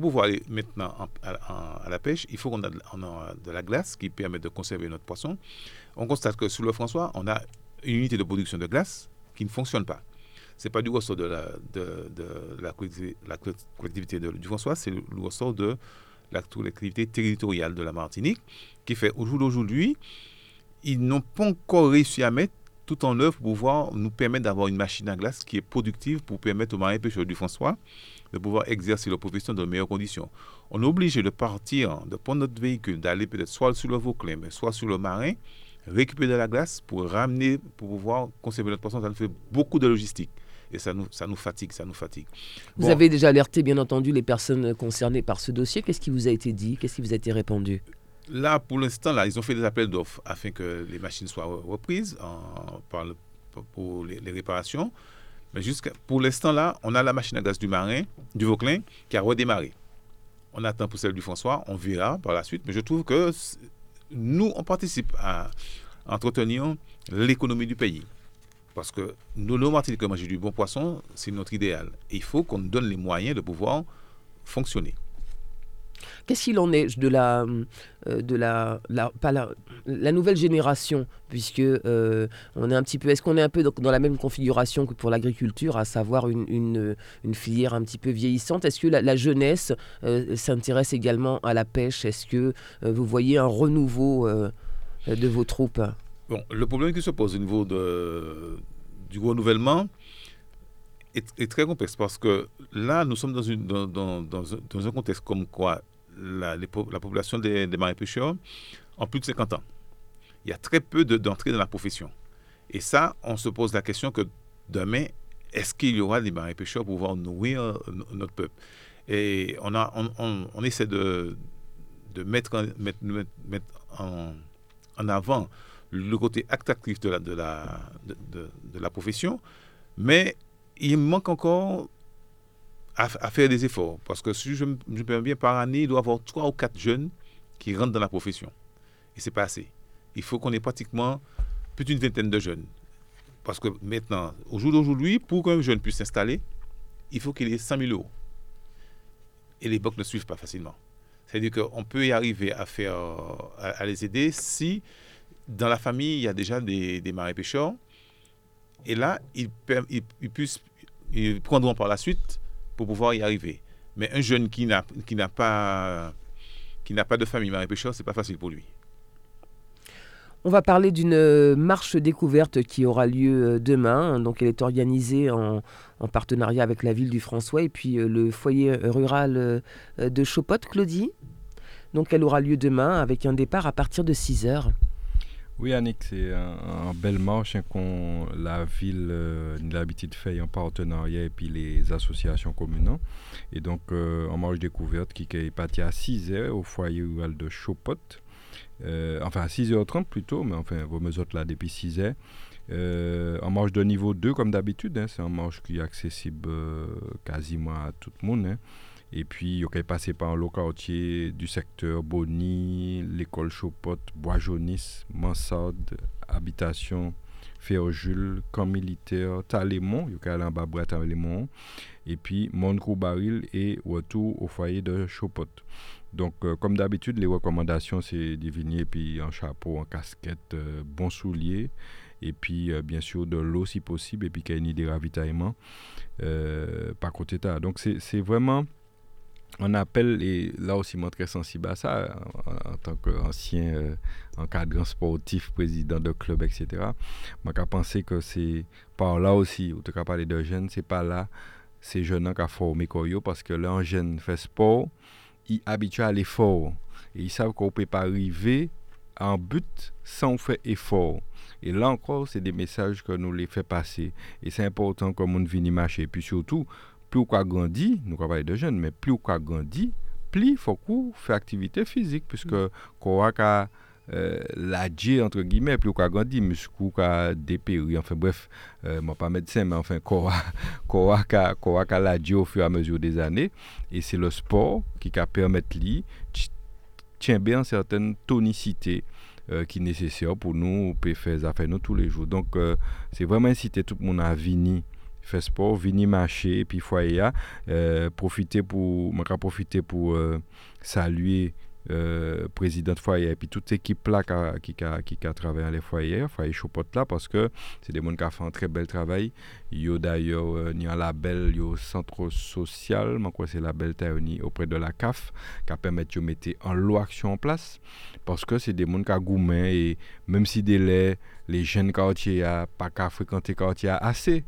pour pouvoir aller maintenant à, la pêche, il faut qu'on ait de, la glace qui permet de conserver notre poisson. On constate que sous le François, on a une unité de production de glace qui ne fonctionne pas. Ce n'est pas du ressort de la, collectivité du François, c'est le, ressort de la collectivité territoriale de la Martinique qui fait au jour d'aujourd'hui, ils n'ont pas encore réussi à mettre tout en œuvre pour pouvoir nous permettre d'avoir une machine à glace qui est productive pour permettre aux marins pêcheurs du François de pouvoir exercer leur profession dans de meilleures conditions. On est obligé de partir, de prendre notre véhicule, d'aller peut-être soit sur le Vauclin, soit sur le marin, récupérer de la glace pour ramener, pour pouvoir conserver notre poisson. Ça nous fait beaucoup de logistique. Et ça nous, ça nous fatigue, ça nous fatigue. Vous avez déjà alerté, bien entendu, les personnes concernées par ce dossier. Qu'est-ce qui vous a été dit? Qu'est-ce qui vous a été répondu? Là, pour l'instant, là, ils ont fait des appels d'offres afin que les machines soient reprises en, par pour les, les réparations. Mais jusqu'à pour l'instant là, on a la machine à gaz du marin, du Vauclin, qui a redémarré. On attend pour celle du François, on verra par la suite. Mais je trouve que nous, on participe à entretenir l'économie du pays. Parce que nous, nos Martiniques, manger du bon poisson, c'est notre idéal. Il faut qu'on nous donne les moyens de pouvoir fonctionner. Qu'est-ce qu'il en est de la, euh, de la, la, pas la, la nouvelle génération, puisque euh, on est un petit peu, est-ce qu'on est un peu dans, la même configuration que pour l'agriculture, à savoir une, une, une, filière un petit peu vieillissante? Est-ce que la, jeunesse euh, s'intéresse également à la pêche? Est-ce que vous voyez un renouveau de vos troupes? Bon, le problème qui se pose au niveau de, du renouvellement, est, très complexe parce que là, nous sommes dans, une, dans, dans, dans un contexte comme quoi la, la population des, des marins pêcheurs ont plus de 50 ans. Il y a très peu d'entrées dans la profession. Et ça, on se pose la question que demain, est-ce qu'il y aura des marins pêcheurs pour pouvoir nourrir notre peuple? Et on, a, on, essaie de, de mettre, mettre, mettre en, en, avant le côté attractif de la, de la, de, la profession, mais il manque encore à, faire des efforts. Parce que si je me permets bien, par année, il doit y avoir trois ou quatre jeunes qui rentrent dans la profession. Et c'est pas assez. Il faut qu'on ait pratiquement plus d'une vingtaine de jeunes. Parce que maintenant, au jour d'aujourd'hui, pour qu'un jeune puisse s'installer, il faut qu'il ait 100 000 euros. Et les banques ne suivent pas facilement. C'est-à-dire qu'on peut y arriver à, faire, à, les aider si dans la famille, il y a déjà des, des marins pêcheurs. Et là, ils, ils, ils, puissent, ils prendront par la suite pour pouvoir y arriver. Mais un jeune qui n'a, pas, qui pas de famille marie pêcheur, ce n'est pas facile pour lui. On va parler d'une marche découverte qui aura lieu euh, demain. Donc, elle est organisée en, en partenariat avec la ville du François et puis euh, le foyer rural euh, de Chopot, Claudie. Donc, elle aura lieu demain avec un départ à partir de 6 heures. Oui, Annick, c'est un, belle marche hein, qu'on la ville euh, l'habitude de faire en partenariat et puis les associations communes. Hein. Et donc, euh, en marche découverte qui est parti à 6 h au foyer rural de Chopot. Euh, enfin, à 6h30 plutôt, mais enfin, vos mesures là depuis 6 h euh, en marche de niveau 2 comme d'habitude, hein, c'est un marche qui est accessible quasiment à tout le monde. Et puis, il y a passé par le quartier du secteur Bonny, l'école Chopot, Bois-Jaunis, Mansard, Habitation, Féo-Jules, Camp militaire, Talémont, il y a en bas Talémont, et puis Montcou-Baril et retour au foyer de Chopot. Donc, euh, comme d'habitude, les recommandations, c'est de puis un chapeau, en casquette, euh, bon soulier, et puis euh, bien sûr de l'eau si possible, et puis qu'il y ait une idée de ravitaillement par côté Donc, c'est vraiment un appel, et là aussi, moi, très sensible à ça, en, tant qu'ancien encadrant sportif, président de club, etc. Moi, je pensé que c'est par là aussi, ou en tout cas parler de jeunes, c'est pas là, ces jeunes qui ont formé parce que là, un jeune fait sport, ils habitués à l'effort. Et ils savent qu'on ne peut pas arriver en but sans faire effort. Et là encore, c'est des messages que nous les fait passer. Et c'est important que nous vienne marcher. Et puis surtout, plus on grandit, nous parlons de jeunes, mais plus on grandit, plus il faut qu'on fait activité physique, puisque mm. qu'on a euh, la entre guillemets, plus qu'on grandi, muscou qu'a dépéri. Enfin bref, euh, moi pas médecin, mais enfin, qu'on a la au fur et à mesure des années. Et c'est le sport qui a permettre lui tient bien certaine tonicité euh, qui est nécessaire pour nous, pour faire des affaires nous tous les jours. Donc, euh, c'est vraiment inciter tout le monde à venir faire sport, venir marcher, puis foyer, euh, profiter pour, profiter pour saluer euh, président de foyer. Et toute équipe là qui, a travaillé dans les foyers, parce que c'est des gens qui ont fait un très bel travail. Il y a d'ailleurs euh, un label, il y a centre social, je crois c'est label Taïoni auprès de la CAF, qui permis de mettre en loi action en place, parce que c'est des gens qui ont et même si les, jeunes quartiers n'ont pas qu'à fréquenter quartier assez,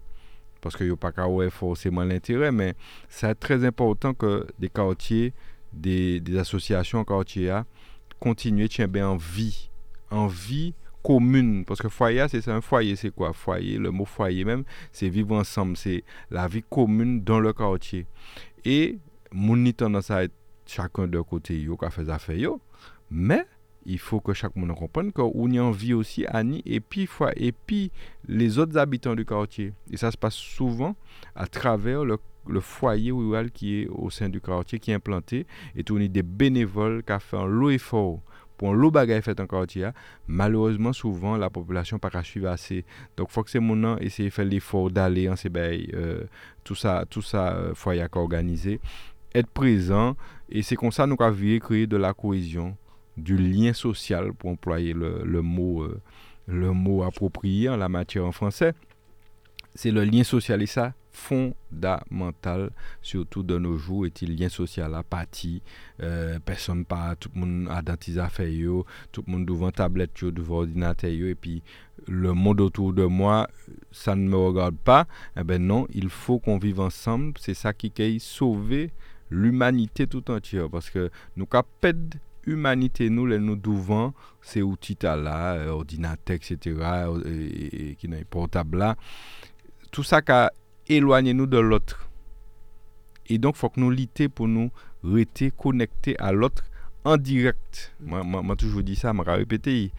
parce n'y a pas qu'à forcément l'intérêt, mais c'est très important que des quartiers des, des associations quartier continuer tient bien en vie, en vie commune. Parce que foyer, c'est un foyer, c'est quoi? Foyer, le mot foyer même, c'est vivre ensemble, c'est la vie commune dans le quartier. Et mon tendance à être chacun de côté, yo, qu'a fait affaire yo, mais il faut que chaque monde comprenne qu'on y a envie aussi Annie et puis et puis les autres habitants du quartier. Et ça se passe souvent à travers le foyer rural qui est au sein du quartier qui est implanté. Et tout des bénévoles qui ont fait un lot effort pour lot bagaille fait en quartier malheureusement souvent la population pas assez. Donc faut que ces gens essayer de faire l'effort d'aller en ces euh, tout ça tout ça euh, foyer organisé être présent. Et c'est comme ça nous avons créer de la cohésion du lien social pour employer le, mot euh, le mot approprié en la matière en français c'est le lien social et ça fondamental, surtout de nos jours, et il lien social à partie, euh, personne pas, tout le monde a dans affaires, tout le monde devant tablette, devant ordinateur, et puis le monde autour de moi, ça ne me regarde pas. Eh ben non, il faut qu'on vive ensemble. C'est ça qui a sauver l'humanité tout entière, parce que nous capons humanité nous, les nous devant ces outils là, euh, ordinateur, etc., euh, et, qui n'est portable là, tout ça qui a éloigné nous de l'autre. Et donc, il faut que nous lutter pour nous rester connectés à l'autre en direct. Moi, moi, moi toujours dit ça, je vais répéter.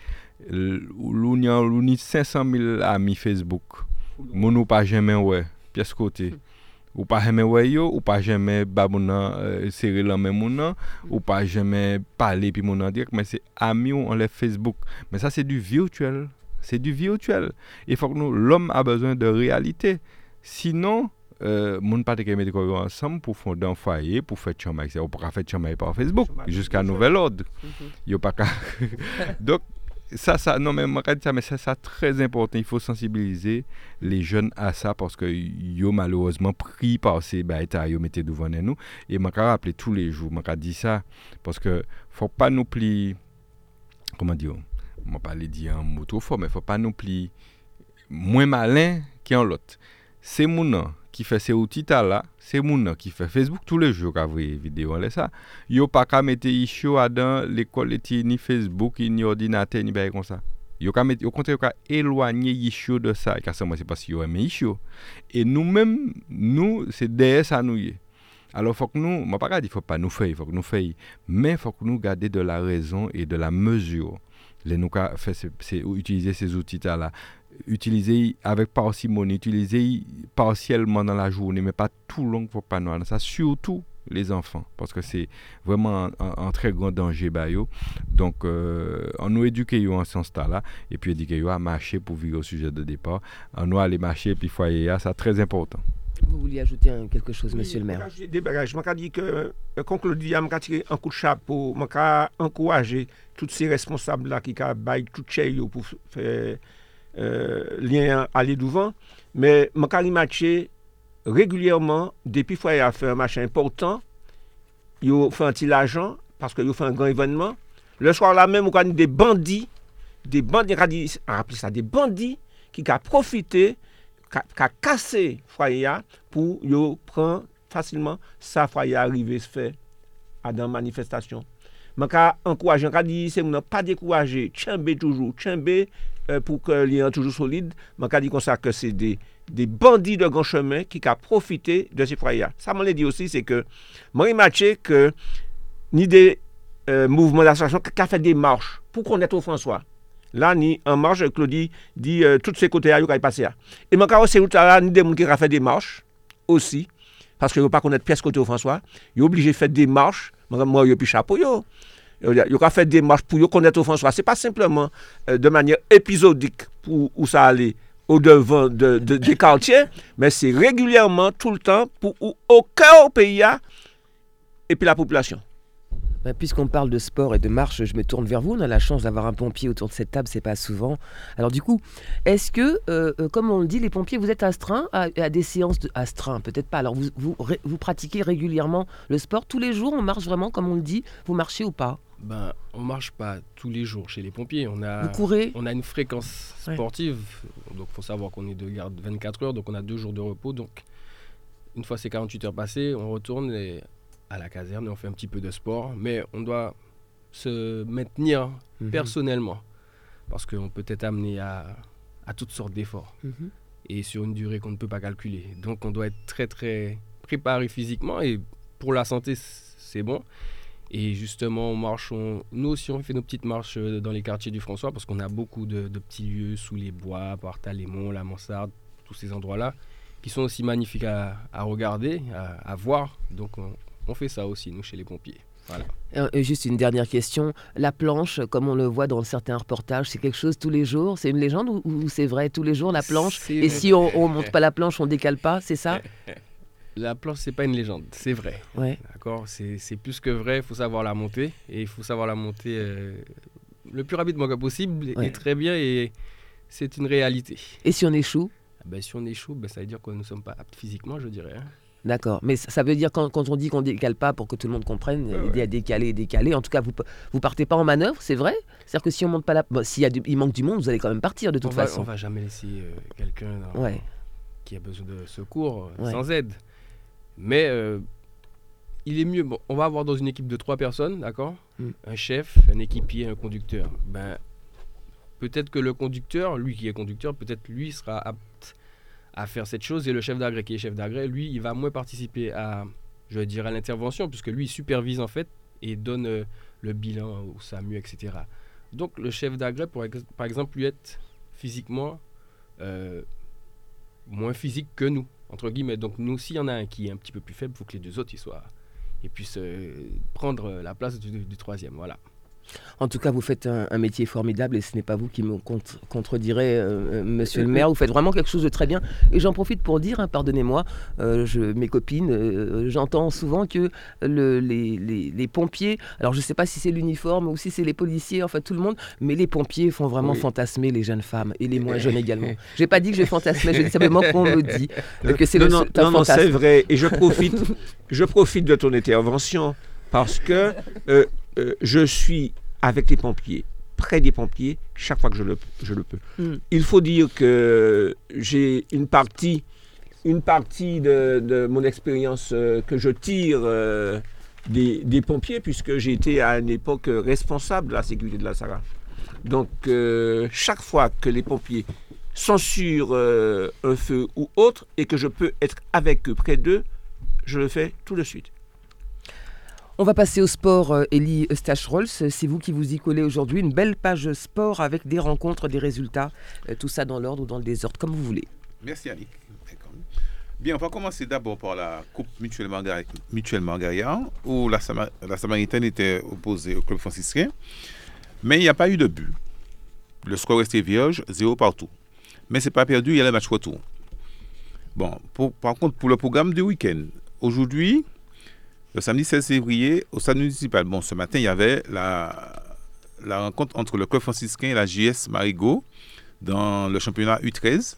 L'Union, 500 000 amis Facebook. Mon nous pas jamais, ouais, pièce côté. Ou pas jamais ouais ou pas jamais babuna euh, serrer la main ou pas jamais parler puis mon direct, mais c'est amis on les Facebook. Mais ça c'est du virtuel. C'est du virtuel. Il faut que nous, l'homme a besoin de réalité. Sinon, euh, moun pas de mettre ensemble pour fonder un foyer, pour faire chamaï. On pourra faire chamaï par Facebook jusqu'à nouvel ordre. Mm pas Donc, ça, ça, non, mais mais ça, ça très important. Il faut sensibiliser les jeunes à ça parce que yo malheureusement pris par ces bêtes, yo mettez devant nous. Et je rappeler tous les jours, je dit ça parce que faut pas nous plier, comment dire, je ne pas dire un mot trop fort, mais faut pas nous plier moins malin qu'un l'autre c'est moun qui fait ces outils là, c'est moun qui fait Facebook tous les jours des vidéo là ça. Yo pas qu'à mettre isho dans l'école ni Facebook ni ordinateur ni bail comme ça. Yo ka mettre compte yo ka éloigner isho de ça car ça moi c'est parce yo aime isho. Et nous même nous c'est derrière ça nous alors, faut que nous, moi pas dire faut pas nous faire, il faut que nous fassions, mais faut que nous garder de la raison et de la mesure. Les nous c'est utiliser ces outils là utiliser avec parcimonie, utiliser partiellement dans la journée, mais pas tout long, faut pas nous. Ça, surtout, les enfants, parce que c'est vraiment un, très grand danger. Bayo. Donc, euh, on nous éduque en ce sens-là, et puis éduquer à marcher pour vivre au sujet de départ. On doit aller marcher, puis foyer, c'est très important. Vous vouliez ajouter quelque chose, monsieur le maire? Des bagages. Je dit que, euh, dit, je tiré un coup de chapeau, je encourager tous ces responsables-là qui ont baillé tout pour faire euh, lien aller devant mais Makari Matché, régulièrement, depuis fois il a fait un match important, il a fait un petit agent, parce qu'il a fait un grand événement. Le soir là même, on a des bandits, des bandits, on appelle ça des bandits, qui ont profité, qui a cassé foyer pour prendre facilement sa foyer arrivé se faire à dans manifestation. Mwen ka ankouraje, mwen ka di se mwen pa dekouraje, tchenbe toujou, tchenbe pour que lien toujours solide. Je dis comme ça que c'est des des bandits de grand chemin qui ont profité de ces foyers. Ça m'a dit aussi, c'est que moi, il que ni des euh, mouvements d'association qui ont fait des marches pour connaître au François. Là, ni en marche, Claudie dit euh, tous ces côtés-là, il passer. Et cas, c'est là, ni des gens qui ont fait des marches aussi, parce que ne pas connaître pièce côté au François. Il est obligé de faire des marches. Moi, il a plus chapeau. Euh, yo ka fè démarche pou yo konèt François. Se pa simplement euh, de manye epizodik pou ou sa alè ou devan de, de, de kantye, men se regulèrman tout l'tan pou ou okè ou peyi ya epi la populasyon. Bah, puisqu'on parle de sport et de marche, je me tourne vers vous. On a la chance d'avoir un pompier autour de cette table, c'est pas souvent. Alors du coup, est-ce que, euh, euh, comme on le dit, les pompiers, vous êtes astreints à, des séances de astreint Peut-être pas. Alors vous, vous, vous, pratiquez régulièrement le sport tous les jours? On marche vraiment comme on le dit? Vous marchez ou pas? Ben, on marche pas tous les jours chez les pompiers. On a, vous courez? On a une fréquence sportive. Donc il faut savoir qu'on est de garde 24 heures, donc on a deux jours de repos. Donc une fois ces 48 heures passées, on retourne et à la caserne et on fait un petit peu de sport, mais on doit se maintenir mhm. personnellement parce qu'on peut être amené à, à toutes sortes d'efforts mhm. et sur une durée qu'on ne peut pas calculer. Donc on doit être très très préparé physiquement et pour la santé c'est bon. Et justement, on marche, nous aussi on fait nos petites marches euh, dans les quartiers du François parce qu'on a beaucoup de, petits lieux sous les bois, par Talémont, la Mansarde, tous ces endroits-là qui sont aussi magnifiques à, regarder, à, à, voir. Donc on, on fait ça aussi, nous, chez les pompiers. Voilà. Euh, juste une dernière question. La planche, comme on le voit dans certains reportages, c'est quelque chose tous les jours? C'est une légende ou, c'est vrai tous les jours la planche? Et si on ne monte pas la planche, on décale pas, c'est ça? La planche, c'est pas une légende, c'est vrai. Ouais. D'accord? C'est plus que vrai, il faut savoir la monter. Et il faut savoir la monter euh, le plus rapidement que possible et très bien. Et c'est une réalité. Et si on échoue? Ah ben, Si on échoue, ben, ça veut dire que nous ne sommes pas aptes physiquement, je dirais. Hein. D'accord. Mais ça veut dire quand, quand on dit qu'on décale pas pour que tout le monde comprenne, il y a décaler, décaler. En tout cas, vous vous partez pas en manœuvre, c'est vrai C'est-à-dire que si on monte pas la, bon, s'il y a il manque du monde, vous allez quand même partir de toute façon. on va jamais laisser euh, quelqu'un qui a besoin de secours euh, sans aide. Mais euh, il est mieux. Bon, on va avoir dans une équipe de trois personnes, d'accord? Hmm. Un chef, un équipier, un conducteur. Ben peut-être que le conducteur, lui qui est conducteur, peut-être lui sera apte à faire cette chose. Et le chef d'agré qui est chef d'agré, lui, il va moins participer à, je dire, à l'intervention, puisque lui, il supervise en fait et donne euh, le bilan au SAMU, etc. Donc le chef d'agré pourrait, par exemple, lui être physiquement euh, moins physique que nous, entre guillemets. Donc nous, s'il y en a un qui est un petit peu plus faible, il faut que les deux autres y soient et puissent euh, prendre la place du troisième. Voilà. En tout cas, vous faites un, métier formidable et ce n'est pas vous qui me contredirez, euh, euh, monsieur le maire. Vous faites vraiment quelque chose de très bien. Et j'en profite pour dire, hein, pardonnez-moi, euh, mes copines, j'entends souvent que les, pompiers, alors je ne sais pas si c'est l'uniforme ou si c'est les policiers, enfin tout le monde, mais les pompiers font vraiment fantasmer les jeunes femmes et les moins jeunes également. Je n'ai pas dit que je fantasmais, je dis simplement qu'on me dit que c'est le Non, non, c'est vrai. Et je profite, je profite de ton intervention parce que euh, je suis avec les pompiers, près des pompiers, chaque fois que je le, je le peux. Hmm. Il faut dire que j'ai une partie, une partie de, mon expérience euh, que je tire euh, des, pompiers, puisque j'ai été à une époque responsable de la sécurité de la Sarah. Donc, chaque fois que les pompiers sont sur un feu ou autre et que je peux être avec eux, près d'eux, je le fais tout de suite. On va passer au sport, euh, Elie Eustache-Rolls. C'est vous qui vous y collez aujourd'hui. Une belle page sport avec des rencontres, des résultats. Euh, tout ça dans l'ordre ou dans le désordre, comme vous voulez. Merci, Annick. Bien, on va commencer d'abord par la Coupe mutuellement, mutuellement où la, la Samaritaine était opposée au club franciscain. Mais il n'y a pas eu de but. Le score restait vierge, zéro partout. Mais c'est pas perdu, il y a le match retour. Bon, par contre, pour le programme du week-end, aujourd'hui, le samedi 16 février, au stade municipal, bon, ce matin, il y avait la, rencontre entre le club franciscain et la JS Marigot dans le championnat U13.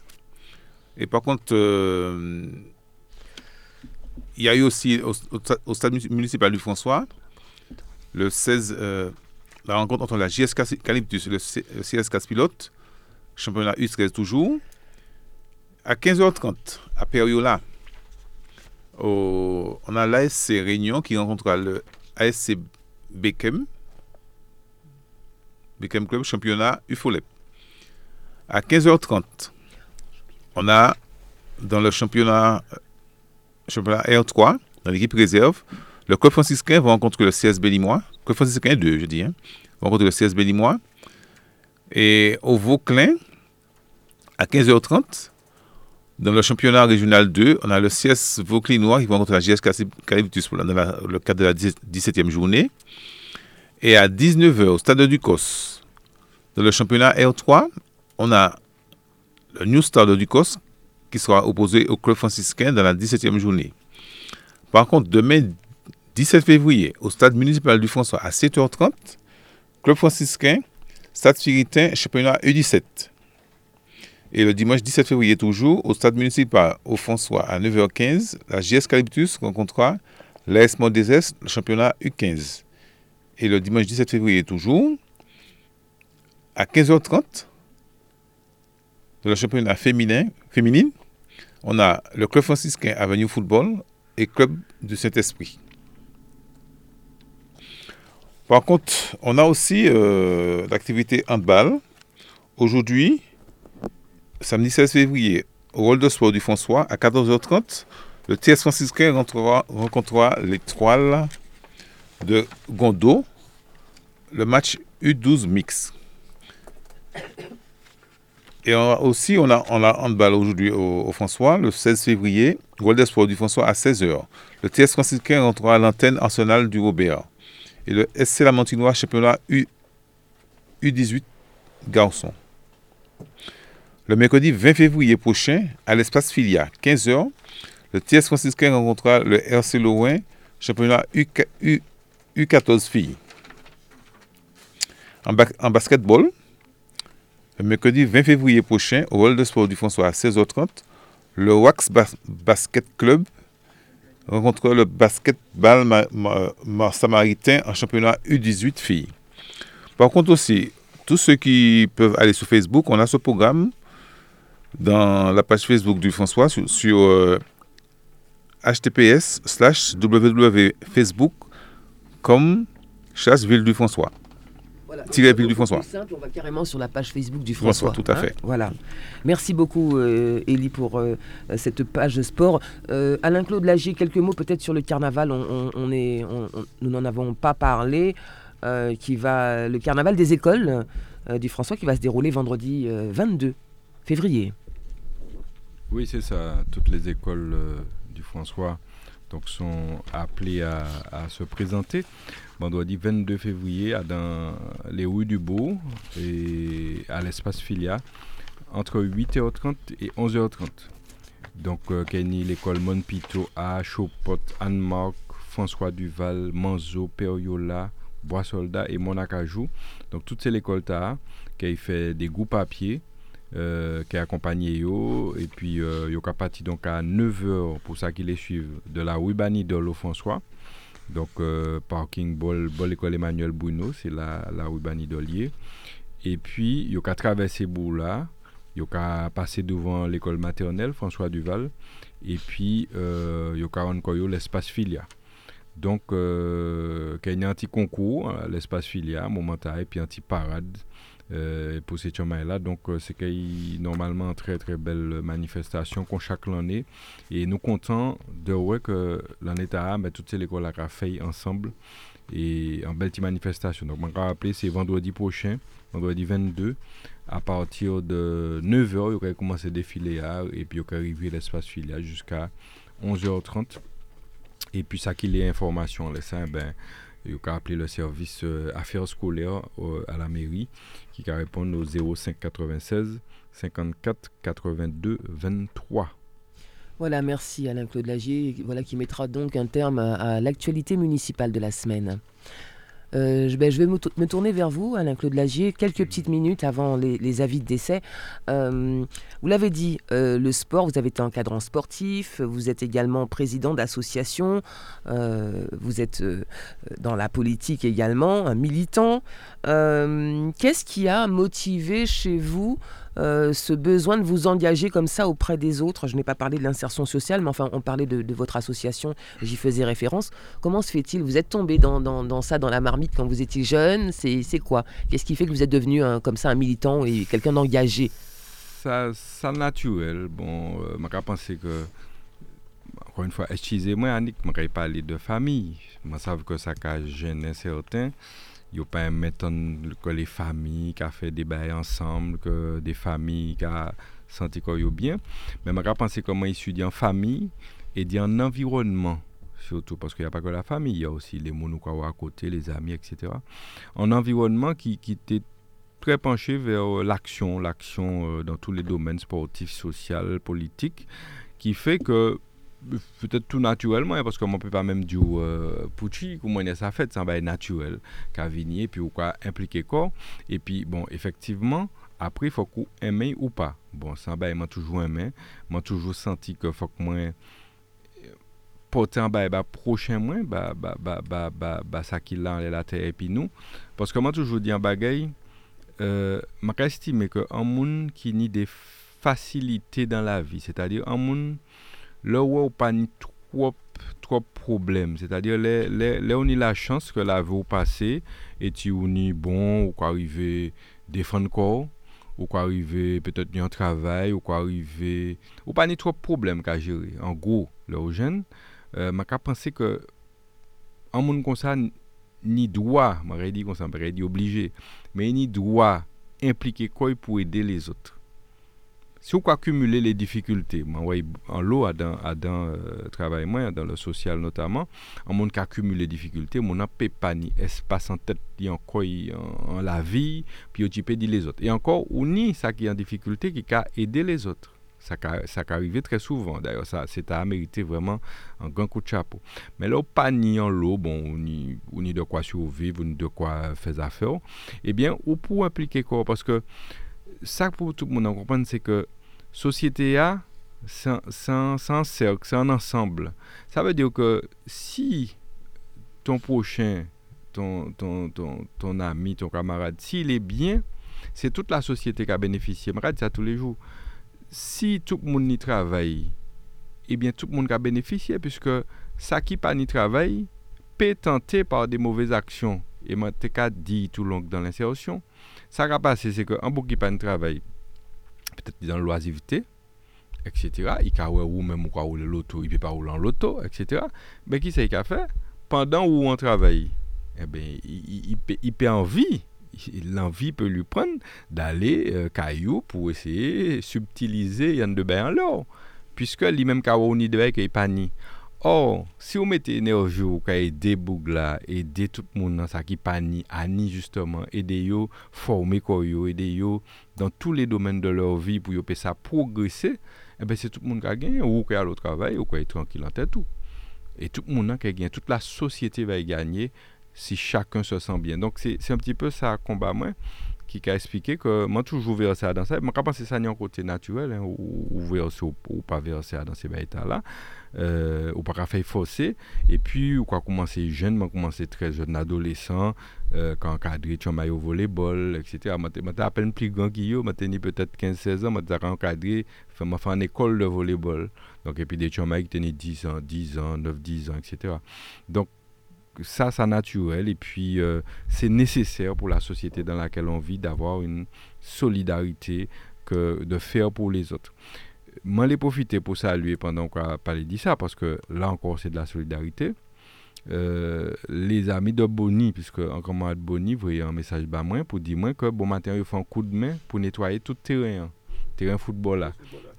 Et par contre, euh, il y a eu aussi au, stade municipal du François, le 16, euh, la rencontre entre la JS Calyptus et le, CS Caspilote, championnat U13 toujours. À 15h30, à On a l'ASC Réunion qui rencontrera le ASC Beckham, Beckham Club, championnat UFOLEP. À 15h30, on a dans le championnat, championnat R3, dans l'équipe réserve, le club franciscain va rencontrer le CSB Limois, club franciscain 2, je dis, hein, va rencontrer le CSB Limois. Et au Vauclin, à 15h30, dans le championnat régional 2, on a le CS Vauclinois qui va rencontrer la JS Calyptus dans le cadre de la 17e journée. Et à 19h, au stade du COS, dans le championnat R3, on a le New Star de Ducos qui sera opposé au club franciscain dans la 17e journée. Par contre, demain 17 février, au stade municipal du François à 7h30, club franciscain, stade Spiritain, championnat U17. Et le dimanche 17 février toujours, au stade municipal au François à 9h15, la JS Calyptus rencontrera l'AS Modéses, le championnat U15. Et le dimanche 17 février toujours, à 15h30, de le championnat féminin, féminine, on a le club franciscain Avenue Football et club du Saint-Esprit. Par contre, on a aussi euh, l'activité handball. Aujourd'hui, samedi 16 février, au rôle de sport du François, à 14h30, le TS franciscain rencontrera, l'étoile de Gondo, le match U12 mix. Et aussi, on a, on a handball aujourd'hui au, François, le 16 février, Gold Sport du François à 16h. Le TS franciscain rentrera à l'antenne Arsenal du Robert. Et le SC Lamentinois, championnat U, U18 garçon. Le mercredi 20 février prochain, à l'espace Filia, 15h, le TS franciscain rencontrera le RC Lorrain, championnat U, U, 14 filles. En, basketball, le mercredi 20 février prochain, au World de Sport du François à 16h30, le Wax Basket Club rencontre le basketball samaritain en championnat U18 filles. Par contre aussi, tous ceux qui peuvent aller sur Facebook, on a ce programme dans la page Facebook du François sur, https euh, slash www.facebook.com chasse ville du François. Voilà. du François. Simple, on va carrément sur la page Facebook du François. tout à hein. fait. voilà. Merci beaucoup, euh, Élie, pour euh, cette page sport. Euh, Alain-Claude Lagier, quelques mots peut-être sur le carnaval. On, est, nous n'en avons pas parlé. Euh, qui va, le carnaval des écoles du François qui va se dérouler vendredi 22 février. Oui, c'est ça. Toutes les écoles du François sont appelées à, à se présenter vendredi 22 février dans les rues du Beau et à l'espace Filia entre 8h30 et 11h30. Donc, euh, Kenny, l'école Monpito, A, Chopot, Anne-Marc, François Duval, Manzo, Periola, Bois Soldat et Monacajou. Donc, toutes ces écoles qui fait des groupes à pied. Euh, qui accompagné yo et puis euh, yo parti donc à 9h pour ça qu'ils les suivent de la rue de l'eau François donc, euh, parking Bol, Bol École Emmanuel Bruno, c'est la, la rue Banidolier. Et puis, il y a traversé là, il y a passé devant l'école maternelle François Duval. Et puis, euh, il y a l'espace Filia. Donc, euh, y a un petit concours, hein, l'espace Filia, momentan, et puis un petit parade pour ces là Donc, euh, c'est normalement très très belle manifestation qu'on chaque année. Et nous comptons de voir que l'année dernière, ben, toutes ces écoles ont fait ensemble et en belle petite manifestation. Donc, je rappeler, c'est vendredi prochain, vendredi 22, à partir de 9h, il aurait commencé à défiler et puis il aurait arrivé l'espace filial jusqu'à 11h30. Et puis ça qu'il y ait information, là, ben, il a appelé le service euh, affaires scolaires euh, à la mairie qui a répondu au 05 96 54 82 23. Voilà, merci Alain-Claude Lagier, voilà, qui mettra donc un terme à l'actualité municipale de la semaine. Euh, je, ben, je, vais me, tourner vers vous, Alain-Claude Lagier, quelques petites minutes avant les, avis de décès. Euh, vous l'avez dit, euh, le sport, vous avez été encadrant sportif, vous êtes également président d'association, vous êtes dans la politique également, un militant. Qu'est-ce qui a motivé chez vous euh, ce besoin de vous engager comme ça auprès des autres. Je n'ai pas parlé de l'insertion sociale, mais enfin, on parlait de, votre association, j'y faisais référence. Comment se fait-il Vous êtes tombé dans, ça, dans la marmite quand vous étiez jeune C'est quoi? Qu'est-ce qui fait que vous êtes devenu comme ça un militant et quelqu'un d'engagé? Ça, ça naturel. Bon, euh, je pensé que encore une fois, excusez-moi, Annick, je vais parler de famille. Je sais que ça a gêné certains a pas que les familles qui ont fait des bails ensemble, que des familles qui ont senti qu'ils bien. Mais je pense comment étudier en famille et en environnement surtout parce qu'il n'y a pas que la famille, il y a aussi les gens à côté, les amis, etc. En environnement qui, qui était très penché vers l'action, l'action euh, dans tous les domaines sportifs, social, politiques, qui fait que peut-être tout naturellement, parce qu'on ne peut pas même dire euh, Pucci, comment il sa fête, ça va être naturel, qu'à venir, puis ou quoi impliquer quoi. Et puis, bon, effectivement, après, il faut qu'on aime ou pas. Bon, ça va, m'a toujours aimé, m'a toujours senti que faut que moi euh, porter un bas, bah, prochain moins, bah, bah, bah, bah, bah, bah, ça qui l'a, la terre, et puis nous. Parce que moi, toujours dit en bagaille, euh, m'a estimé que un monde qui ni des facilités dans la vie, c'est-à-dire un monde lè wè ou pa ni trop, trop problem. Se ta dir, lè ou ni la chans ke la vè ou pase, eti ou ni bon, ou kwa rive defan kor, ou kwa rive petet ni an travay, ou kwa rive... Ou pa ni trop problem ka jere. An gro, lè ou jen, euh, ma ka pense ke an moun konsa ni dwa, ma re di konsa, ma re di oblije, men ni dwa implike koy pou ede les otre. Si on accumuler les difficultés, en l'eau, dans, dans euh, travail dans le social notamment, en monde qui accumule les difficultés, mon n'a pas espace en tête, encore en, la vie, puis peux dire les autres. Et encore, on ni ça qui est en difficulté qui a aidé les autres. Ça ça arrivé très souvent. D'ailleurs, ça, c'est à mériter vraiment un grand coup de chapeau. Mais là, pas ni en l'eau, bon, on ni, on ni de quoi survivre, ni de quoi faire affaire. Eh bien, ou pour impliquer quoi Parce que ça pour tout le monde comprendre, c'est que société A, c'est un, cercle, c'est un ensemble. Ça veut dire que si ton prochain, ton, ton, ton, ton ami, ton camarade, s'il est bien, c'est toute la société qui a bénéficié. Je regarde ça tous les jours. Si tout le monde y travaille, eh bien tout le monde a bénéficié, puisque ça qui pas ni travail peut tenter par des mauvaises actions. Et moi, je dit tout le long dans l'insertion, ça va passer, c'est qu'un bouc qui pas de peut-être dans l'oisiveté, etc. Il peut ou même l'auto, il peut pas rouler en l'auto, etc. Mais qui c'est qu'il a fait? Pendant où on travaille, eh ben, il, il, envie, l'envie peut lui prendre d'aller euh, caillou pour essayer de subtiliser de bain en l'eau. Puisque lui-même, on y devait qu'il pas ni. Or, si on mettait énergie ou aider Bougla, aider tout le monde dans ça qui pani, ani justement, aider yo former quoi yo, aider yo dans tous les domaines de leur vie pour ça progresser, eh ben c'est tout le monde qui a gagné ou qui a le travail ou qui est tranquille en tête. Et tout le monde qui a gagné, toute la société va y gagner si chacun se sent bien. Donc c'est un petit peu ça combat moi qui a expliqué que moi toujours vers ça dans ça, moi pas penser ça ni un côté naturel hein, ou, ou, ou, ou pas vers ça dans ces états là euh, ou pas faire forcer. Et puis ou quoi commencer jeune moi commencer très jeune adolescent euh, quand encadré tu au volleyball etc moi à peine plus grand que yo. Moi peut-être 15 16 ans. Moi encadré. Fait moi faire une école de volleyball. Donc et puis des chambres qui tenaient 10 ans 10 ans 9 10 ans etc donc ça, c'est naturel. Et puis euh, c'est nécessaire pour la société dans laquelle on vit d'avoir une solidarité que de faire pour les autres M'en les profité pour saluer pendant qu'on a parlé de ça, parce que là encore, c'est de la solidarité. Euh, les amis de Boni, puisque encore moi de Boni, voyez un message bas moi pour dire moi que bon matin, ils font un coup de main pour nettoyer tout le terrain, terrain football là.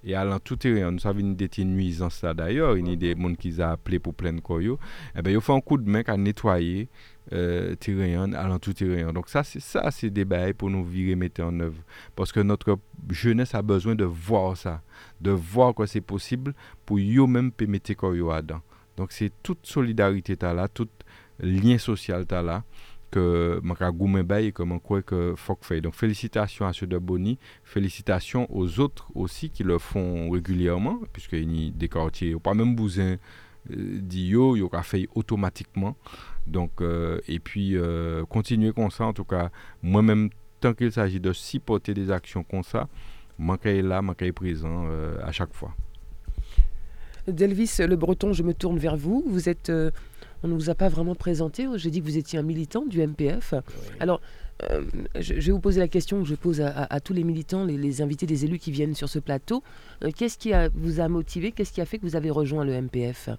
Et allant tout terrain, nous savons une des nuisances là d'ailleurs, il y a des gens qui ont appelé pour plein de coyo. Eh bien, ils font un coup de main qu'à nettoyer euh, terrain, allant tout terrain. Donc ça, c'est ça, c'est des bails pour nous virer, mettre en œuvre. Parce que notre jeunesse a besoin de voir ça, de voir que c'est possible pour eux-mêmes mettre coyo dedans. Donc c'est toute solidarité là, tout lien social là que je goumé et que crois que faire. Donc félicitations à ceux de Boni, félicitations aux autres aussi qui le font régulièrement puisqu'il y a des quartiers, pas même besoin euh, d'IO, il y fait automatiquement. Donc euh, et puis euh, continuer comme ça en tout cas moi-même tant qu'il s'agit de supporter des actions comme ça, suis là, suis présent à chaque fois. Delvis Le Breton, je me tourne vers vous. Vous êtes, euh, on ne vous a pas vraiment présenté. J'ai dit que vous étiez un militant du MPF. Alors, euh, je, vais vous poser la question que je pose à, tous les militants, les, invités des élus qui viennent sur ce plateau. Euh, qu'est-ce qui vous a motivé? Qu'est-ce qui a fait que vous avez rejoint le MPF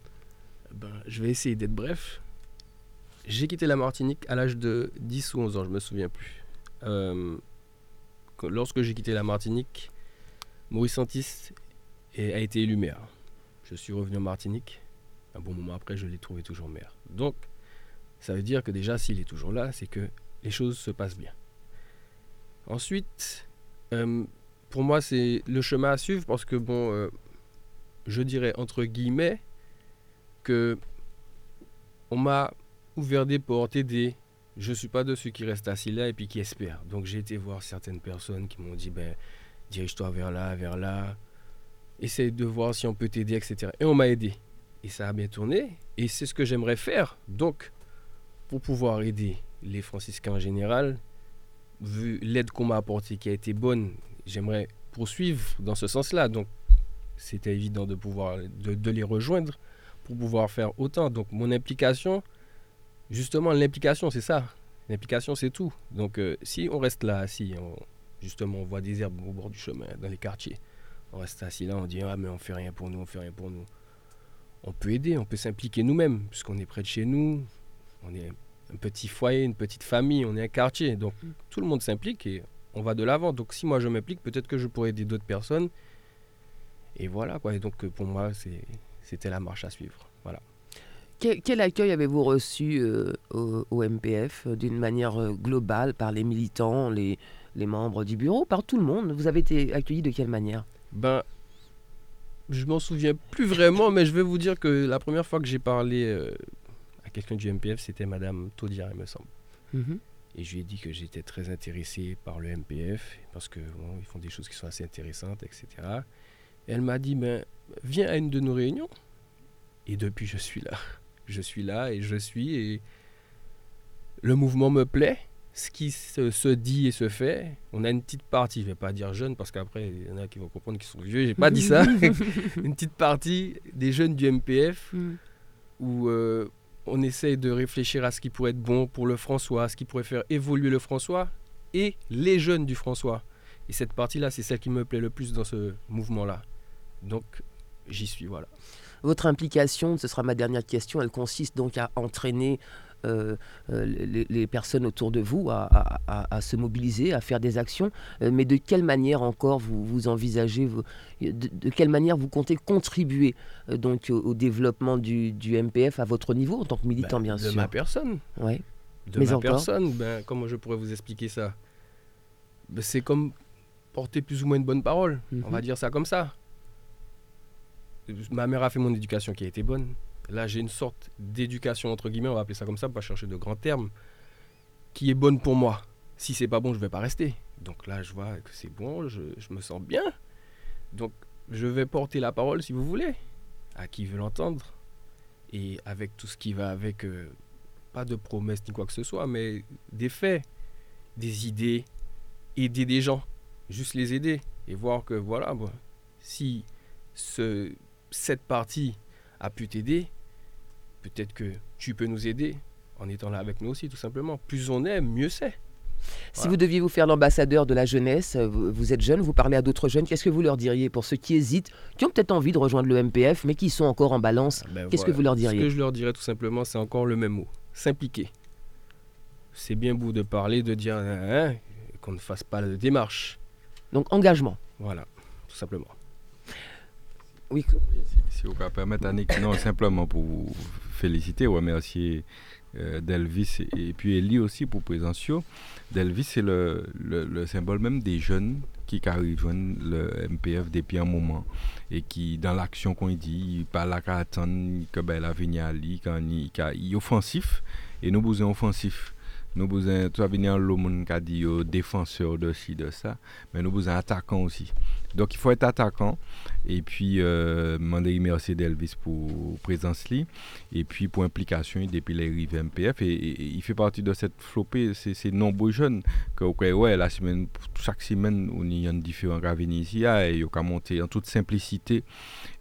ben, Je vais essayer d'être bref. J'ai quitté la Martinique à l'âge de 10 ou 11 ans, je me souviens plus. lorsque j'ai quitté la Martinique, Maurice Santis a été élu maire. Je suis revenu en Martinique. Un bon moment après, je l'ai trouvé toujours maire. Donc, ça veut dire que déjà, s'il est toujours là, c'est que les choses se passent bien. Ensuite, euh, pour moi, c'est le chemin à suivre parce que, bon, euh, je dirais entre guillemets que on m'a ouvert des portes, aidé. Je ne suis pas de ceux qui restent assis là et puis qui espèrent. Donc, j'ai été voir certaines personnes qui m'ont dit, ben, dirige-toi vers là, vers là essaye de voir si on peut t'aider, etc. Et on m'a aidé. Et ça a bien tourné. Et c'est ce que j'aimerais faire. Donc, pour pouvoir aider les franciscains en général, vu l'aide qu'on m'a apportée qui a été bonne, j'aimerais poursuivre dans ce sens-là. Donc, c'était évident de pouvoir de, les rejoindre pour pouvoir faire autant. Donc, mon implication, justement, l'implication, c'est ça. L'implication, c'est tout. Donc, euh, si on reste là, si on, justement, on voit des herbes au bord du chemin, dans les quartiers, on reste assis là, on dit Ah, mais on fait rien pour nous, on fait rien pour nous. On peut aider, on peut s'impliquer nous-mêmes, puisqu'on est près de chez nous, on est un petit foyer, une petite famille, on est un quartier. Donc mm. tout le monde s'implique et on va de l'avant. Donc si moi je m'implique, peut-être que je pourrais aider d'autres personnes. Et voilà quoi. Et donc pour moi, c'était la marche à suivre. Voilà. Quel, accueil avez-vous reçu euh, au, MPF euh, d'une manière euh, globale par les militants, les, les membres du bureau, par tout le monde? Vous avez été accueilli de quelle manière? Ben, je m'en souviens plus vraiment, mais je vais vous dire que la première fois que j'ai parlé euh, à quelqu'un du MPF, c'était Madame Taudière, il me semble. Mhm. Et je lui ai dit que j'étais très intéressé par le MPF, parce que ils font des choses qui sont assez intéressantes, etc. Et elle m'a dit, ben, viens à une de nos réunions. Et depuis, je suis là. Je suis là et je suis, et le mouvement me plaît ce qui se, dit et se fait, on a une petite partie, je ne vais pas dire jeune parce qu'après il y en a qui vont comprendre qu'ils sont vieux, j'ai pas dit ça, une petite partie des jeunes du MPF mm. où euh, on essaye de réfléchir à ce qui pourrait être bon pour le François, ce qui pourrait faire évoluer le François et les jeunes du François. Et cette partie-là, c'est celle qui me plaît le plus dans ce mouvement-là. Donc j'y suis, voilà. Votre implication, ce sera ma dernière question, elle consiste donc à entraîner euh, euh, les, personnes autour de vous à, se mobiliser, à faire des actions. Euh, mais de quelle manière encore vous, vous envisagez, de, quelle manière vous comptez contribuer donc au, développement du, MPF à votre niveau en tant que militant, ben, bien sûr? De ma personne. Ouais. De ma personne, ben, comment je pourrais vous expliquer ça? Ben, C'est comme porter plus ou moins une bonne parole. On va mhm. dire ça comme ça. Ma mère a fait mon éducation qui a été bonne. Là, j'ai une sorte d'éducation, entre guillemets, on va appeler ça comme ça, pas chercher de grands termes, qui est bonne pour moi. Si c'est pas bon, je vais pas rester. Donc là, je vois que c'est bon, je, me sens bien. Donc, je vais porter la parole, si vous voulez, à qui veut l'entendre. Et avec tout ce qui va avec, euh, pas de promesses ni quoi que ce soit, mais des faits, des idées, aider des gens, juste les aider et voir que voilà, si ce, cette partie a pu t'aider, peut-être que tu peux nous aider en étant là avec nous aussi, tout simplement. Plus on aime, mieux c'est. Si vous deviez vous faire l'ambassadeur de la jeunesse, euh, vous, êtes jeune, vous parlez à d'autres jeunes, qu'est-ce que vous leur diriez pour ceux qui hésitent, qui ont peut-être envie de rejoindre le MPF, mais qui sont encore en balance ben Qu'est-ce que vous leur diriez Ce que je leur dirais tout simplement, c'est encore le même mot s'impliquer. C'est bien beau de parler, de dire hein, hein, qu'on ne fasse pas de démarche. Donc engagement. Voilà, tout simplement. Oui. Si, vous permettre, Annick, non, simplement pour vous féliciter, remercier euh, Delvis et, puis Elie aussi pour présentio. Delvis, c'est le, le, symbole même des jeunes qui rejoignent le MPF depuis un moment et qui, dans l'action qu'on dit, il parle à attendre que ben, l'avenir quand il, est offensif et nous besoin offensif. Nous besoin, tu as venir le monde défenseur de ci, de ça, mais nous besoin attaquant aussi. Donc il faut être attaquant. Et puis, euh, demander merci d'Elvis pour présence li. Et puis pour implication depuis les rives MPF. Et, il fait partie de cette flopée, ces nombreux jeunes que ouais, la semaine, chaque semaine, on y a différents viennent ici. Ah, et ils ont monter en toute simplicité.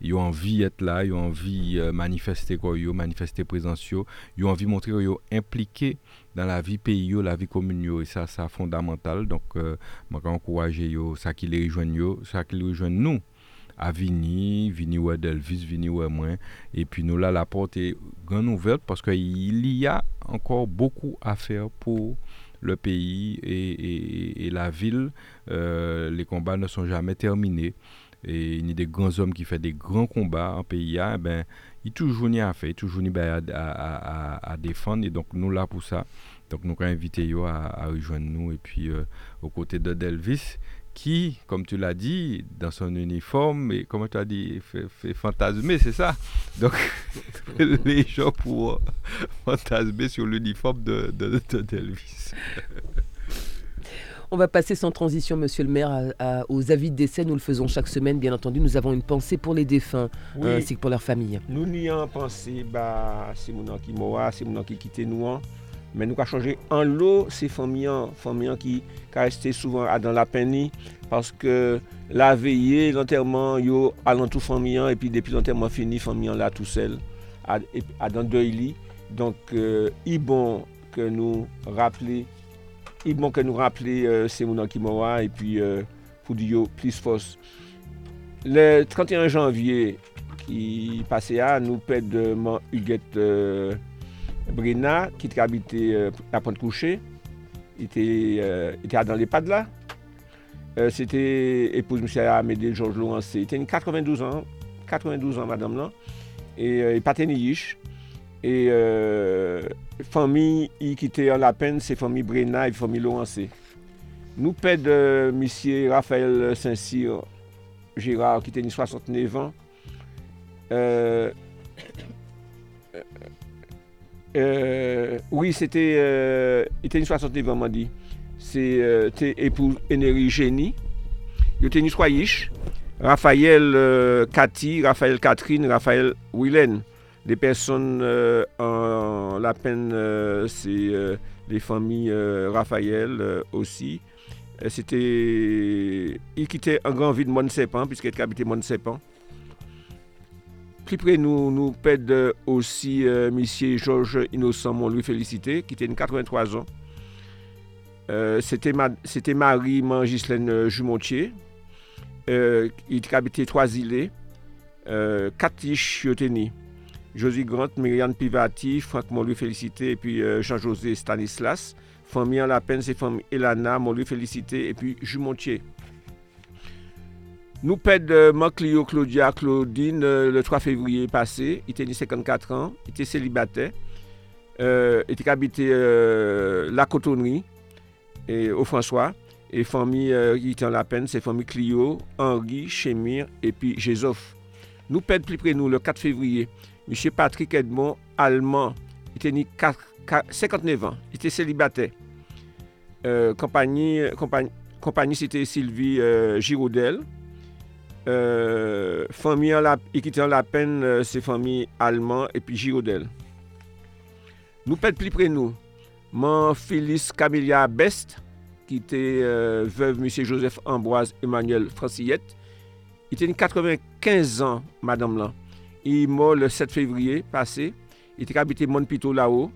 Ils ont envie d'être là, ils ont envie de euh, manifester quoi, ils ont manifester présence, ils ont envie de montrer qu'ils sont impliqués dans la vie pays, la vie commune, et ça, c'est fondamental. Donc, euh, je encourager ça qui les rejoignent, ça qui les rejoignent nous à Vini, Vini ou Delvis, Vini ou moi. Et puis nous là, la porte est grande ouverte parce qu'il y a encore beaucoup à faire pour le pays et, la ville. Euh, les combats ne sont jamais terminés. Et il y a des grands hommes qui font des grands combats en pays, eh ben, il toujours à faire, toujours ben, à, à, à, défendre. Et donc nous là pour ça. Donc nous avons invité à, à rejoindre nous et puis euh, aux côtés de Delvis qui, comme tu l'as dit, dans son uniforme, et comme tu as dit, fait, fantasmer, c'est ça? Donc, les gens pour fantasmer sur l'uniforme de, de, Delvis. On va passer sans transition, monsieur le maire, aux avis de décès. Nous le faisons chaque semaine, bien entendu. Nous avons une pensée pour les défunts, ainsi que pour leurs familles. Nous n'y avons pensé, bah, c'est mon qui mourra, c'est mon qui quitte nous. Hein. Mais nous avons changé en lot ces familles, familles qui, qui resté souvent dans la peine parce que la veillée, l'enterrement, yo allant tout famille et puis depuis l'enterrement fini, famille là tout seul à, à dans deux Donc euh, il bon que nous rappeler il bon que nous rappeler euh, qui mourent et puis euh, pour dire plus force. Le 31 janvier qui passait à nous de Huguette euh, Brina qui habitait euh, à Pointe-Couchée. Il était, euh, dans les pas de là. Euh, c'était épouse M. Amédée Georges Laurence. Il était 92 ans, 92 ans, madame là. Et il E euh, fami yi kite an la pen se fami Brena e fami Lorense. Nou ped euh, misye Rafael Saint-Cyr Girard ki te ni 69 an. Euh, oui, se te e, ni 69 an man di. Se e, te epou Eneri Geni. Yo te ni 3 yish. Rafael Kati, e, Rafael Katrin, Rafael Wilen. Des personnes euh, en la peine, c'est les familles Raphaël aussi. C'était. Il quittait un grand vie de Monsepan, puisqu'il habitait Monsepan. Plus près, nous, nous pède aussi euh, M. Georges Innocent, mon lui félicité, qui était 83 ans. Euh, c'était, Marie Mangislaine Jumontier. Euh, il habitait trois îles. Euh, Katish Yoteni. Josie Grant, Myriam Pivati, Franck lui félicité, et puis euh, Jean-José Stanislas. Famille en la peine, c'est famille Elana, lui félicité, et puis Jumontier. Nous perdons Clio Claudia Claudine euh, le 3 février passé. Il était 54 ans, il était célibataire. Euh, il était habité euh, la cotonnerie et au François. Et famille euh, qui était en la peine, c'est famille Clio, Henri, Chémir et puis Jésof. Nous perdons plus près nous le 4 février. Monsieur Patrick Edmond, allemand, il était 59 ans, il était célibataire. compagnie, compagnie, compagnie c'était Sylvie. Euh, famille la, qui en la peine, euh, c'est famille allemand et puis Girodel. Nous pète plus près nous. Mon Phyllis Camélia Best, qui était euh, veuve M. Joseph Ambroise Emmanuel Francillette. Il était 95 ans, madame là. Il est mort le 7 février passé. Il était habité Montpito là-haut.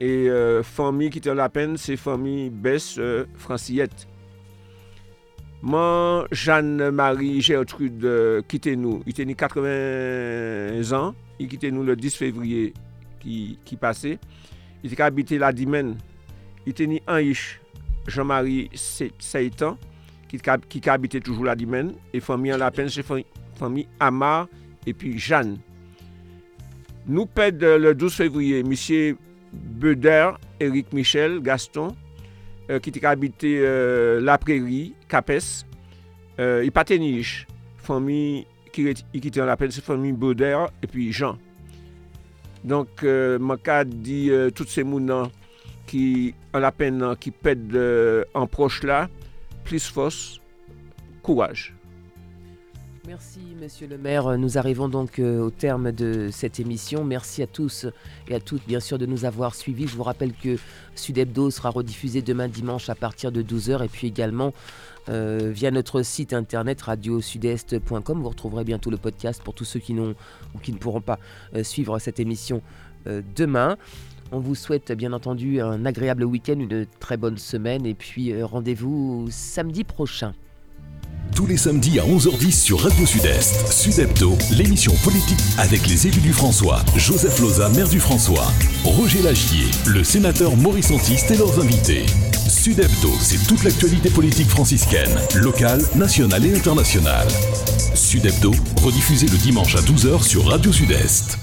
Et euh, famille qui était la peine, c'est famille Bess euh, Francillette. Jeanne-Marie Gertrude euh, quitté nous. Il était 80 ans. Il quittait nous le 10 février qui, qui passait. Il était habité la Dimène. Il était né Jean-Marie Seytan, qui, qui habitait toujours la Dimène. Et famille en la peine, c'est famille Amar et puis Jeanne. Nous perdons le 12 février M. Beder, Eric Michel, Gaston, euh, qui était habité euh, La Prairie, Capes, euh, il paténiche, famille qui était en appel, c'est famille Beder et puis Jean. Donc, euh, Maka dit euh, toutes ces mounans qui, ont la peine, qui pèdent euh, en proche là, plus force, courage. Merci, monsieur le maire. Nous arrivons donc euh, au terme de cette émission. Merci à tous et à toutes, bien sûr, de nous avoir suivis. Je vous rappelle que Sud Hebdo sera rediffusé demain dimanche à partir de 12h et puis également euh, via notre site internet radiosudest.com. Vous retrouverez bientôt le podcast pour tous ceux qui n'ont ou qui ne pourront pas euh, suivre cette émission demain. On vous souhaite bien entendu un agréable week-end, une très bonne semaine et puis rendez-vous samedi prochain tous les samedis à 11h10 sur Radio Sud-Est. Sud-Hebdo, l'émission politique avec les élus du François. Joseph Loza, maire du François. Roger Lagier, le sénateur Maurice Antiste et leurs invités. Sud-Hebdo, c'est toute l'actualité politique franciscaine, locale, nationale et internationale. Sud-Hebdo, rediffusé le dimanche à 12h sur Radio Sud-Est.